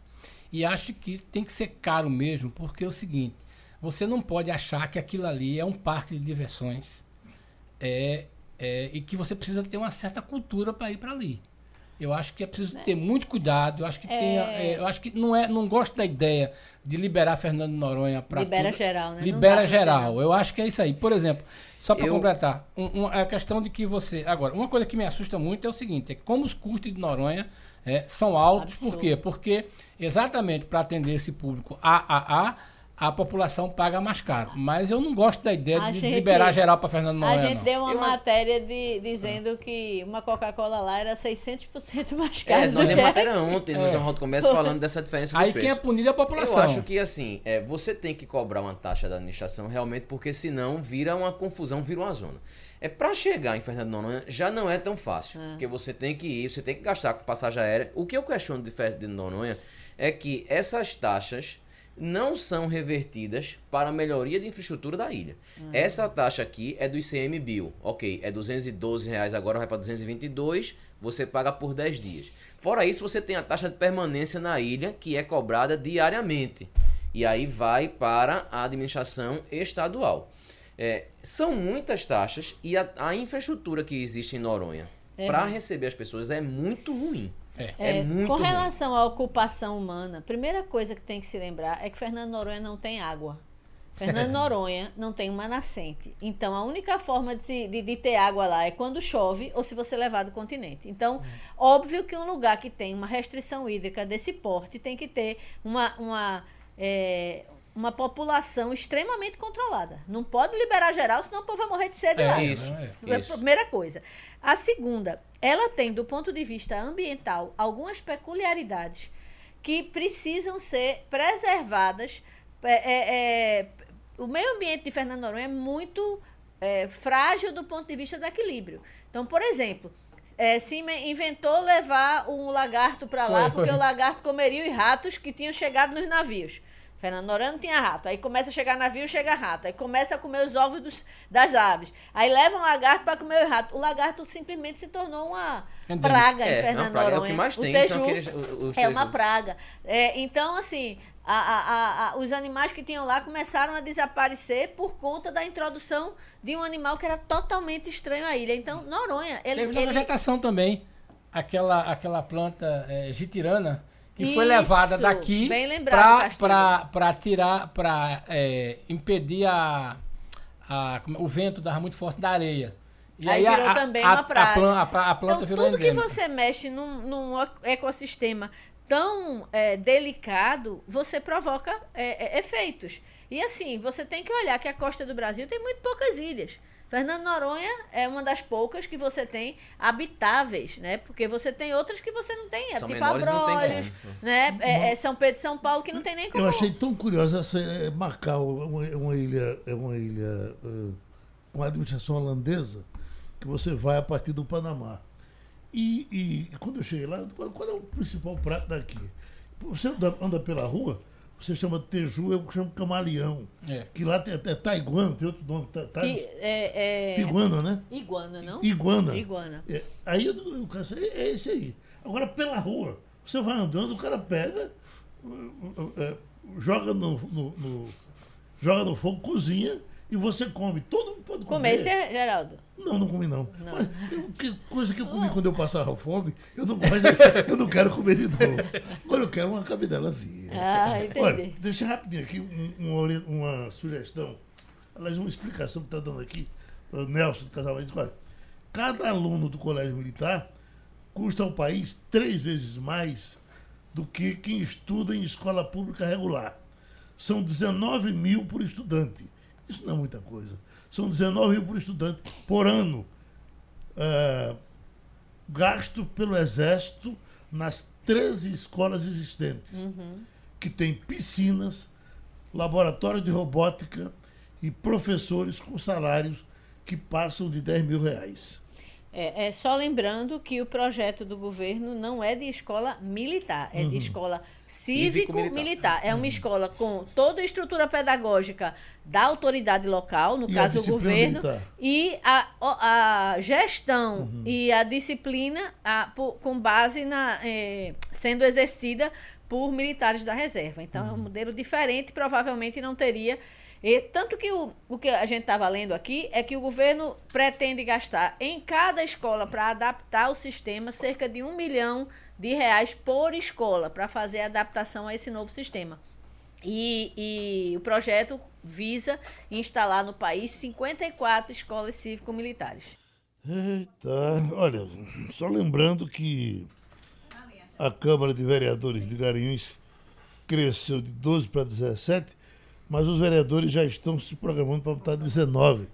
E acho que tem que ser caro mesmo, porque é o seguinte, você não pode achar que aquilo ali é um parque de diversões é, é, e que você precisa ter uma certa cultura para ir para ali. Eu acho que é preciso ter muito cuidado. Eu acho que tem, é, eu acho que não é, não gosto da ideia de liberar Fernando Noronha para Libera geral, né? Libera ser, geral. não. Eu acho que é isso aí. Por exemplo, só para Eu- completar, um, um- a questão de que você. Agora, uma coisa que me assusta muito é o seguinte: é como os custos de Noronha é, são altos. Absurdo. Por quê? Porque exatamente para atender esse público AAA, a população paga mais caro. Mas eu não gosto da ideia A de gente- liberar geral para Fernando A Noronha. gente não. deu uma Eu matéria de, dizendo que uma Coca-Cola lá era 600% mais cara É, nós demos matéria ontem no É. Jornal do Comércio falando dessa diferença do Aí preço. quem é punido é a população. Eu acho que assim, é, você tem que cobrar uma taxa da administração realmente, porque senão vira uma confusão, vira uma zona. É para chegar em Fernando Noronha já não é tão fácil, porque você tem que ir, você tem que gastar com passagem aérea. O que eu questiono de Fernando Noronha é que essas taxas não são revertidas para a melhoria de infraestrutura da ilha. Essa taxa aqui é do ICMBio, ok, é 212 reais agora vai para 222, você paga por 10 dias. Fora isso, você tem a taxa de permanência na ilha, que é cobrada diariamente. E aí vai para a administração estadual. É, são muitas taxas e a, a infraestrutura que existe em Noronha para receber as pessoas é muito ruim. É. É, É, muito com ruim. relação à ocupação humana, a primeira coisa que tem que se lembrar é que Fernando Noronha não tem água. Fernando Noronha não tem uma nascente. Então, a única forma de, se- de- de ter água lá é quando chove ou se você levar do continente. Então, óbvio que um lugar que tem uma restrição hídrica desse porte tem que ter uma, uma, é, uma população extremamente controlada. Não pode liberar geral, senão o povo vai morrer de sede É, lá. isso. é. É a Isso. primeira coisa. A segunda, ela tem, do ponto de vista ambiental, algumas peculiaridades que precisam ser preservadas. É, é, é, o meio ambiente de Fernando Noronha é muito é, frágil do ponto de vista do equilíbrio. Então, por exemplo, é, inventou levar um lagarto para lá, Foi, porque o lagarto comeria os ratos que tinham chegado nos navios. Fernando Noronha não tinha rato. Aí começa a chegar navio, chega rato. Aí começa a comer os ovos dos- das aves. Aí leva um lagarto para comer os ratos. O lagarto simplesmente se tornou uma Endêmico. praga em É, Fernando não, praga é o Noronha. que mais tem, o são teju aqueles- os é uma praga. É, então, assim, a- a- a- a- os animais que tinham lá começaram a desaparecer por conta da introdução de um animal que era totalmente estranho à ilha. Então, Noronha, ele, Teve na ele- vegetação também. Aquela, aquela planta é, gitirana que foi Isso, levada daqui para tirar, para impedir a, a- é, o vento dava muito forte da areia. E Aí a- virou a, também a, uma praga. A, plan- a a planta Então, tudo que endêmica. você mexe num, num ecossistema tão é, delicado, você provoca é, é, efeitos. E assim, você tem que olhar que a costa do Brasil tem muito poucas ilhas. Fernando Noronha é uma das poucas que você tem habitáveis, né? Porque você tem outras que você não tem, é São tipo menores Abrolhos, né? É, é São Pedro e São Paulo que não tem nem como. Eu achei tão curiosa essa é, Macau, é uma, é uma ilha, é uma ilha eh, com administração holandesa que você vai a partir do Panamá. E, e quando eu cheguei lá, qual, qual é o principal prato daqui? Você anda, anda pela rua, você chama teju, eu chamo camaleão. É. Que lá tem até taiguana, tem outro nome, ta, ta, Que é, é... iguana, né? Iguana, não? Iguana. Iguana. É, aí eu- o cara disse, é, é esse aí. Agora pela rua, você vai andando, o cara pega, uh, joga no, no- no- joga no fogo, cozinha e você come. Todo mundo pode comer. Comer esse é, Geraldo. Não, não comi não. Não. Mas eu- que coisa que eu comi quando eu passava fome, eu não, gosto, eu não quero comer de novo. Agora eu quero uma cabidelazinha. Ah, entendi. Olha, deixa rapidinho aqui um- uma, uma sugestão. Aliás, uma explicação que está dando aqui. O Nelson do Casal olha, cada aluno do colégio militar custa ao país três vezes mais do que quem estuda em escola pública regular. São 19 mil por estudante. Isso não é muita coisa. São 19 mil por estudante por ano. Ah, gasto pelo Exército nas 13 escolas existentes. que tem piscinas, laboratório de robótica e professores com salários que passam de 10 mil reais. É, é, só lembrando que o projeto do governo não é de escola militar, é uhum. de escola cívico-militar. É uma uhum. escola com toda a estrutura pedagógica da autoridade local, no e caso o governo, militar. e a, a gestão uhum. e a disciplina a, por, com base na eh, sendo exercida por militares da reserva. Então é um uhum. modelo diferente, provavelmente não teria e, tanto que o, o que a gente estava lendo aqui é que o governo pretende gastar em cada escola para adaptar o sistema cerca de um milhão de reais por escola para fazer a adaptação a esse novo sistema. E, e o projeto visa instalar no país 54 escolas cívico-militares. Eita, olha, só lembrando que a Câmara de Vereadores de Garanhuns cresceu de 12 para 17 mas os vereadores já estão se programando para botar 19.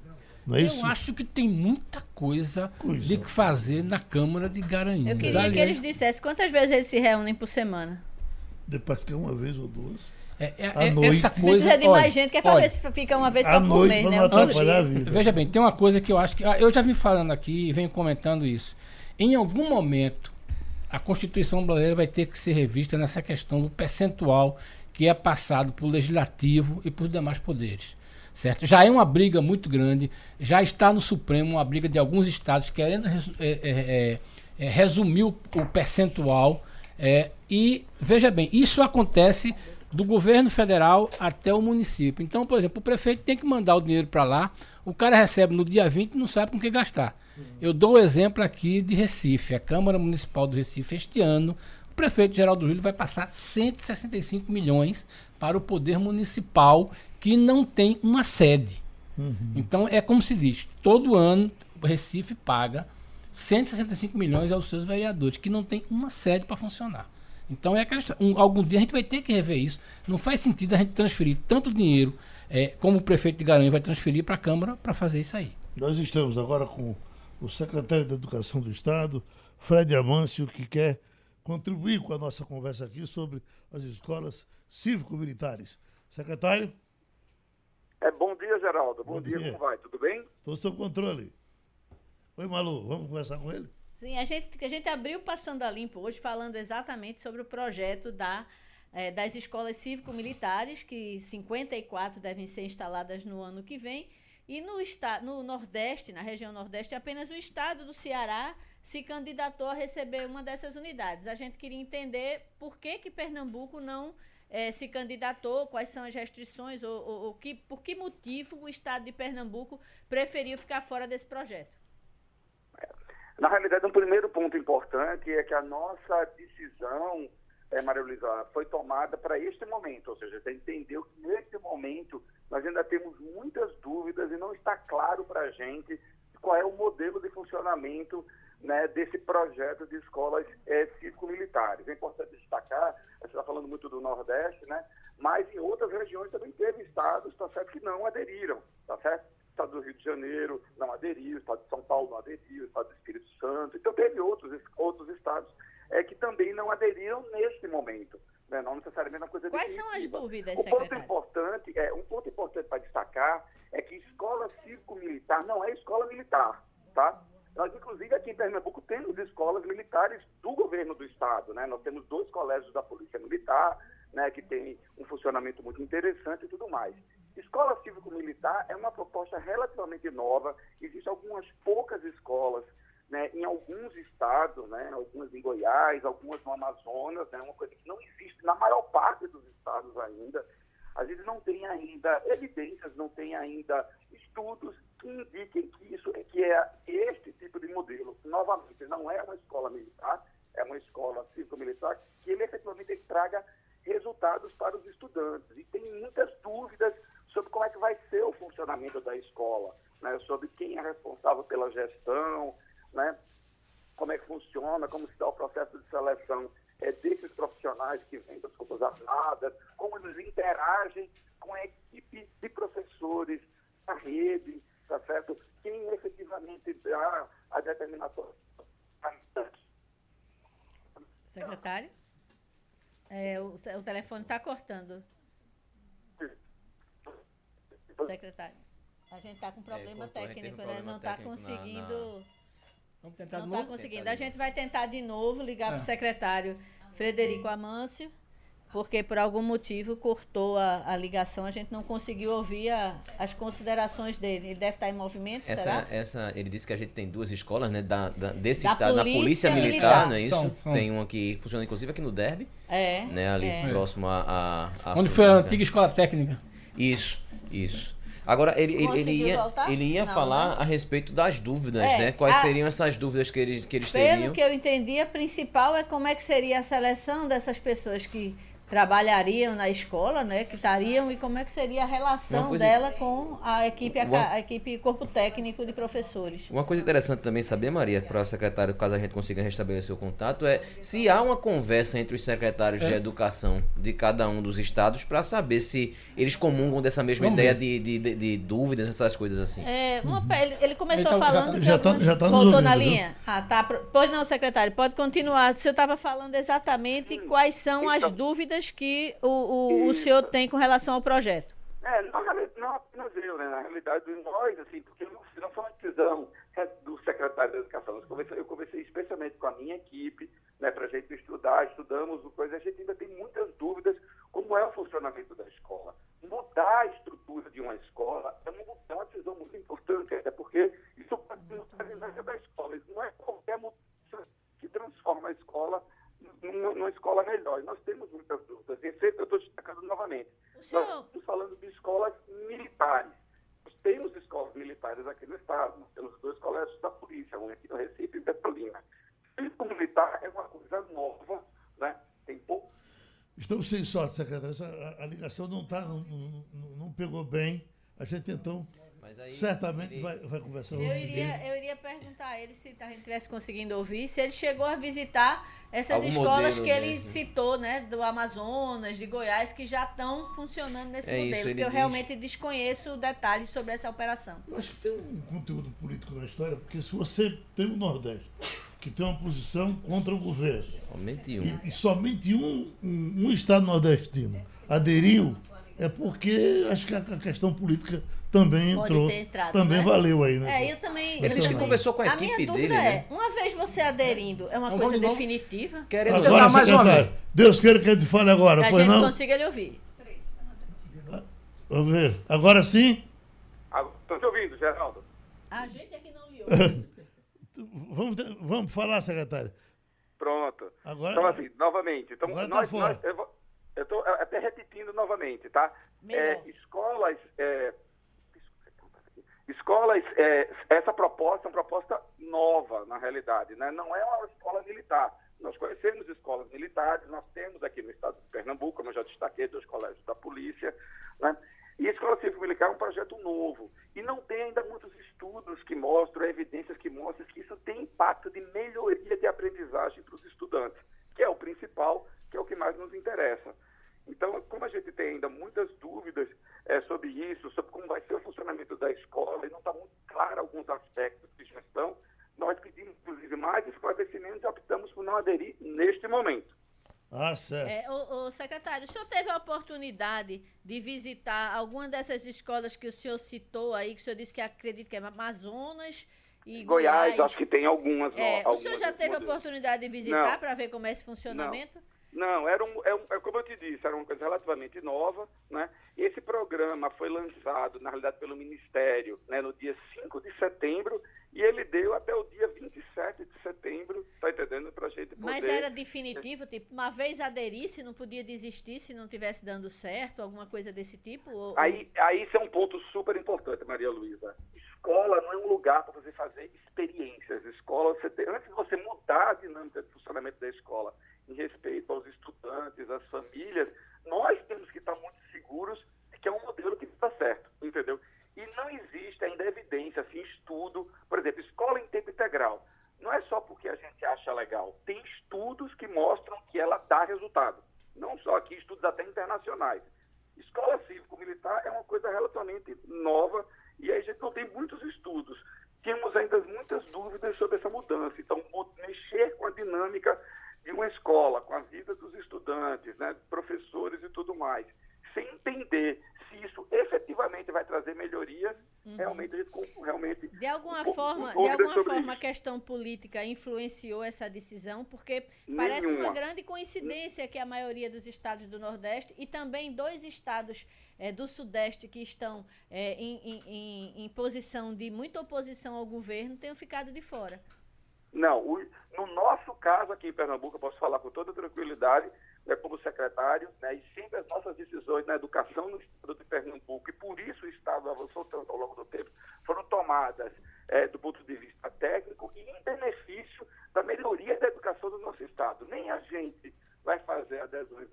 Não é eu isso? acho que tem muita coisa, coisa, de que fazer na Câmara de Garanhuns. Eu queria que eles dissessem quantas vezes eles se reúnem por semana. Depois que é uma vez ou duas. É, é, é essa coisa. Precisa de mais gente, que é para ver se fica uma vez só por noite, mês, né? Antes, veja bem, tem uma coisa que eu acho que. Ah, eu já vim falando aqui e venho comentando isso. Em algum momento, a Constituição brasileira vai ter que ser revista nessa questão do percentual que é passado por legislativo e por demais poderes. Certo? Já é uma briga muito grande, já está no Supremo uma briga de alguns estados querendo é, é, é, é, resumir o, o percentual. É, e veja bem, isso acontece do governo federal até o município. Então, por exemplo, o prefeito tem que mandar o dinheiro para lá, o cara recebe no dia 20 e não sabe com que gastar. Eu dou o exemplo aqui de Recife. A Câmara Municipal do Recife, este ano, o prefeito Geraldo Júlio vai passar 165 milhões para o poder municipal que não tem uma sede. Uhum. Então é como se diz, todo ano o Recife paga 165 milhões aos seus vereadores, que não tem uma sede para funcionar. Então é aquela um, algum dia a gente vai ter que rever isso. Não faz sentido a gente transferir tanto dinheiro é, como o prefeito de Garanhuns vai transferir para a Câmara para fazer isso aí. Nós estamos agora com o secretário da Educação do Estado, Fred Amâncio, que quer contribuir com a nossa conversa aqui sobre as escolas cívico-militares. Secretário? É, bom dia, Geraldo. Bom, bom dia. dia, como vai? Tudo bem? Estou sob controle. Oi, Malu, vamos conversar com ele? Sim, a gente, a gente abriu Passando a Limpo hoje falando exatamente sobre o projeto da, é, das escolas cívico-militares, que 54 devem ser instaladas no ano que vem. E no, no Nordeste, na região Nordeste, apenas o estado do Ceará se candidatou a receber uma dessas unidades. A gente queria entender por que, que Pernambuco não é, se candidatou, quais são as restrições, ou, ou, ou, que, por que motivo o Estado de Pernambuco preferiu ficar fora desse projeto. Na realidade, um primeiro ponto importante é que a nossa decisão, é, Maria Luísa, foi tomada para este momento, ou seja, você entendeu que neste momento nós ainda temos muitas dúvidas e não está claro para a gente qual é o modelo de funcionamento né, desse projeto de escolas é, cívico-militares. É importante destacar, a gente está falando muito do Nordeste, né, mas em outras regiões também teve estados tá certo, que não aderiram, tá certo? O estado do Rio de Janeiro não aderiu, o estado de São Paulo não aderiu, o estado do Espírito Santo. Então teve outros, outros estados é, que também não aderiram neste momento. Né, não necessariamente uma coisa Quais são as dúvidas, o ponto importante é Um ponto importante para destacar é que escola cívico-militar não é escola militar, tá? Nós, inclusive, aqui em Pernambuco, temos escolas militares do governo do Estado. Né? Nós temos dois colégios da Polícia Militar, né, que tem um funcionamento muito interessante e tudo mais. Escola cívico-militar é uma proposta relativamente nova. Existem algumas poucas escolas né, em alguns estados, né, algumas em Goiás, algumas no Amazonas, né, uma coisa que não existe na maior parte dos estados ainda. Às vezes não tem ainda evidências, não tem ainda estudos que indiquem que isso que é este tipo de modelo. Novamente, não é uma escola militar, é uma escola cívico-militar que ele efetivamente traga resultados para os estudantes. E tem muitas dúvidas sobre como é que vai ser o funcionamento da escola, né? sobre quem é responsável pela gestão, né? como é que funciona, como se dá o processo de seleção é, desses profissionais que vêm das Forças Armadas, como eles interagem com a equipe de professores, a rede, tá certo? Quem efetivamente dá a determinação. Secretário? É, o, o telefone está cortando. Secretário. A gente está com problema É, cortou, a gente técnico, um né? problema Não está técnico na- conseguindo. Vamos tentar de Não está novo? conseguindo. Tentar A gente vai tentar de novo ligar para É. o secretário Frederico Amâncio, porque por algum motivo cortou a, a ligação, a gente não conseguiu ouvir a- as considerações dele. Ele deve estar em movimento, Essa, será? essa, ele disse que a gente tem duas escolas, né? Da, da- desse Da estado, na Polícia Polícia Militar, Militar. não é isso? São, são. Tem uma que funciona inclusive aqui no Derby, É. né? Ali é. próximo a. a, a Onde foi a antiga escola técnica? Isso, isso. Agora, ele, ele, ele ia, voltar? ele ia Não, falar né? a respeito das dúvidas, É, né? Quais a- seriam essas dúvidas que eles, que eles Pelo teriam? que eu entendi, a principal é como é que seria a seleção dessas pessoas que trabalhariam na escola, né, que estariam e como é que seria a relação coisa- dela com a equipe, a, Uma- a equipe corpo técnico de professores. Uma coisa interessante também saber, Maria, para a secretária, caso a gente consiga restabelecer o contato, é se há uma conversa entre os secretários de É. educação de cada um dos estados para saber se eles comungam dessa mesma Vamos ideia de, de, de- de dúvidas, essas coisas assim. É, uma ele, ele começou Ele tá- falando. já que tá- algumas- já tá Voltou na ouvindo, viu? linha? Ah, tá. Pois não, secretário, pode continuar. O senhor estava falando exatamente quais são as Então- que o, o, o senhor tem com relação ao projeto. É, não, não apenas eu, né? Na realidade, nós, assim, porque não, não foi uma decisão do secretário da Educação. Eu conversei, eu conversei especialmente com a minha equipe, né, para a gente estudar, estudamos o coisa. A gente ainda tem muitas dúvidas como é o funcionamento da escola. Mudar a estrutura de uma escola é uma, é decisão muito importante, até porque isso pode dinâmica da escola. Isso não é qualquer mudança que transforma a escola numa, escola melhor. Nós temos muitas dúvidas. E sempre eu estou destacando novamente. O Nós senhor, estamos falando de escolas militares. Nós temos escolas militares aqui no estado. Nós temos dois colégios da polícia, um aqui no Recife e em Petrolina. Civil militar é uma coisa nova, né? Tem pouco. Estamos sem sorte, secretário. A, a ligação não, tá, não, não, não pegou bem. A gente então Mas aí, certamente ele- vai, vai conversar. eu iria, eu iria perguntar a ele se a gente tivesse conseguindo ouvir, se ele chegou a visitar essas Algum escolas que ele desse. citou, né, do Amazonas, de Goiás, que já estão funcionando nesse É isso, modelo, ele porque eu diz- realmente desconheço detalhes sobre essa operação. Eu acho que tem um conteúdo político na história, porque se você tem o Nordeste, que tem uma posição contra o governo, Somente um. e, e somente um, um, um estado nordestino aderiu, é porque acho que a, a questão política também Pode entrou. ter entrado, também né? valeu aí, né? É, eu também. Ele disse que conversou com a minha equipe dúvida dele, é, né? uma vez você aderindo, é uma coisa vamos de novo? definitiva? Querendo Agora- mais uma secretário, vez. Deus queira que a gente fale agora, Que a pois gente não? consiga lhe ouvir. Vamos ver. Agora sim? Estou te ouvindo, Geraldo. A gente é que não lhe ouve. Vamos, vamos falar, secretário. Pronto. Agora- Então, assim, novamente. Então, Agora tá nós, fora. nós, eu estou até repetindo novamente, tá? É, escolas. é, escolas, é, essa proposta é uma proposta nova, na realidade, né? Não é uma escola militar. Nós conhecemos escolas militares, nós temos aqui no estado de Pernambuco, como eu já destaquei, dois colégios da polícia, né? E a Escola Civil Militar é um projeto novo. E não tem ainda muitos estudos que mostram, evidências que mostram que isso tem impacto de melhoria de aprendizagem para os estudantes, que é o principal, que é o que mais nos interessa. Então, como a gente tem ainda muitas dúvidas eh, sobre isso, sobre como vai ser o funcionamento da escola, e não está muito claro alguns aspectos de gestão, nós pedimos, inclusive, mais esclarecimentos e optamos por não aderir neste momento. Ah, certo. É, o, secretário, o senhor teve a oportunidade de visitar alguma dessas escolas que o senhor citou aí, que o senhor disse que acredita que é Amazonas e Goiás, Goiás? acho que tem algumas. É, o algumas senhor já teve a oportunidade de visitar para ver como é esse funcionamento? Não, era um, é, um- é como eu te disse, era uma coisa relativamente nova, né? Esse programa foi lançado, na realidade, pelo Ministério, né, no dia 5 de setembro, e ele deu até o dia 27 de setembro, tá entendendo? Pra gente poder... Mas era definitivo, tipo, uma vez aderisse, não podia desistir se não estivesse dando certo, alguma coisa desse tipo? Ou- Aí, aí isso é um ponto super importante, Maria Luísa. Escola não é um lugar para você fazer experiências. Escola, você tem, antes de você mudar a dinâmica de funcionamento da escola em respeito aos estudantes, às famílias, nós temos que estar muito seguros de que é um modelo que está certo, entendeu? E não existe ainda evidência, assim, estudo, por exemplo, escola em tempo integral. Não é só porque a gente acha legal. Tem estudos que mostram que ela dá resultado. Não só aqui, estudos até internacionais. Escola cívico-militar é uma coisa relativamente nova e aí a gente não tem muitos estudos. Temos ainda muitas dúvidas sobre essa mudança. Então, mexer com a dinâmica de uma escola com a vida dos estudantes, né, professores e tudo mais, sem entender se isso efetivamente vai trazer melhorias, uhum. realmente a gente realmente de alguma um forma, de alguma forma a questão política influenciou essa decisão, porque Nenhuma. parece uma grande coincidência que a maioria dos estados do Nordeste e também dois estados é, do Sudeste que estão é, em, em, em posição de muita oposição ao governo tenham ficado de fora. Não, o, no nosso caso aqui em Pernambuco, eu posso falar com toda tranquilidade, né, como secretário, né, e sempre as nossas decisões na educação no Estado de Pernambuco, e por isso o Estado avançou tanto ao longo do tempo, foram tomadas é, do ponto de vista técnico e em benefício da melhoria da educação do nosso Estado. Nem a gente vai fazer adesões,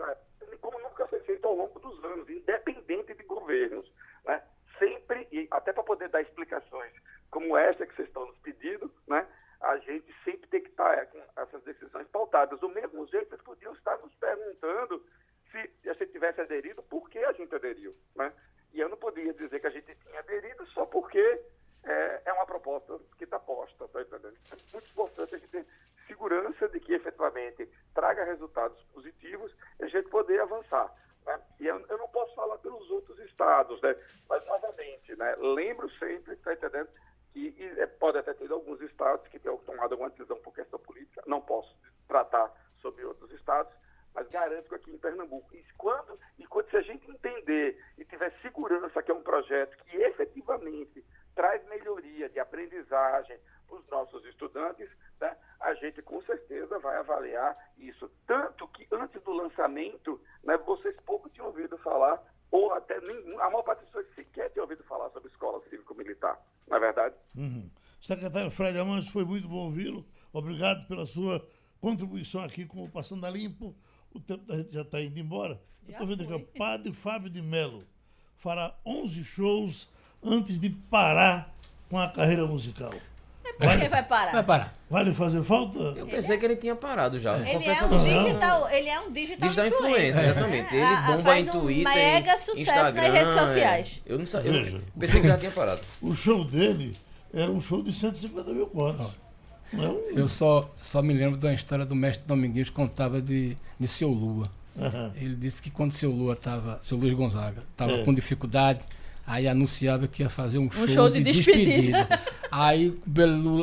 como nunca foi feito ao longo dos anos, independente de governos. Né? Sempre, e até para poder dar explicações como essa que vocês estão nos pedindo, né? A gente sempre tem que estar é, com essas decisões pautadas. Do mesmo jeito, eles podiam estar nos perguntando se a gente tivesse aderido, por que a gente aderiu. Né? E eu não podia dizer que a gente tinha aderido só porque é, é uma proposta que está posta. Tá entendendo? É muito importante a gente ter segurança de que efetivamente traga resultados positivos e a gente poder avançar. Né? E eu, eu, não posso falar pelos outros estados, né? mas novamente, né? lembro sempre, está entendendo? Que é, pode até ter alguns estados que tenham tomado alguma decisão por questão política, não posso tratar sobre outros estados, mas garanto que aqui em Pernambuco, e quando, e quando se a gente entender e tiver segurança que é um projeto que efetivamente traz melhoria de aprendizagem para os nossos estudantes, né, a gente com certeza vai avaliar isso. Tanto que antes do lançamento, né, vocês pouco tinham ouvido falar, ou até nenhum, a maior parte das pessoas sequer tinha ouvido falar sobre escola cívico-militar não é verdade? Uhum. Secretário Fred Amanso, foi muito bom ouvi-lo. Obrigado pela sua contribuição aqui com o Passando a Limpo. O tempo da gente já está indo embora. Já Eu estou vendo foi. aqui o Padre Fábio de Melo fará 11 shows antes de parar com a carreira musical. É por que vai parar? Vai parar. Vai fazer falta? Eu pensei que ele tinha parado já. É. Ele, é um digital, ele é um digital, digital influencer. exatamente. Ele bomba em Twitter, um mega sucesso Instagram, nas redes sociais. É. Eu não sabia. Eu pensei que já tinha parado. O show dele era um show de 150 mil contos. Não. É eu só, só me lembro da história do mestre Domingues contava de, de seu Lua. Uhum. Ele disse que quando seu Lua estava, seu Luiz Gonzaga, estava é. com dificuldade, Aí anunciava que ia fazer um, um show, show, de, de despedida. despedida. aí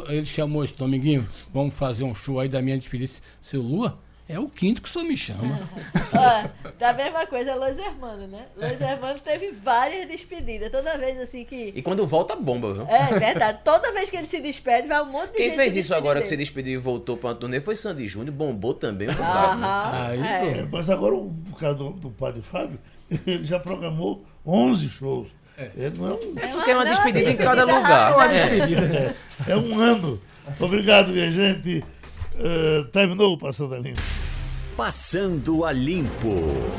ele chamou esse Dominguinho, vamos fazer um show aí da minha despedida. Seu Lua, é o quinto que o senhor me chama. Ó, da mesma coisa, Luiz Hermano, né? Luiz Hermano teve várias despedidas. Toda vez assim que. E quando volta, bomba, viu? É verdade. Toda vez que ele se despede, vai um monte de Quem gente. Quem fez isso agora dele. que se despediu e voltou para a turnê foi Sandy Júnior, bombou também. Aham, aí, é. Mas agora, o caso do, do padre Fábio, ele já programou 11 shows. É. não é um... É uma despedida em cada lugar. É uma despedida. É, é um ano. Obrigado, minha gente. Uh, terminou o Passando a Limpo. Passando a Limpo.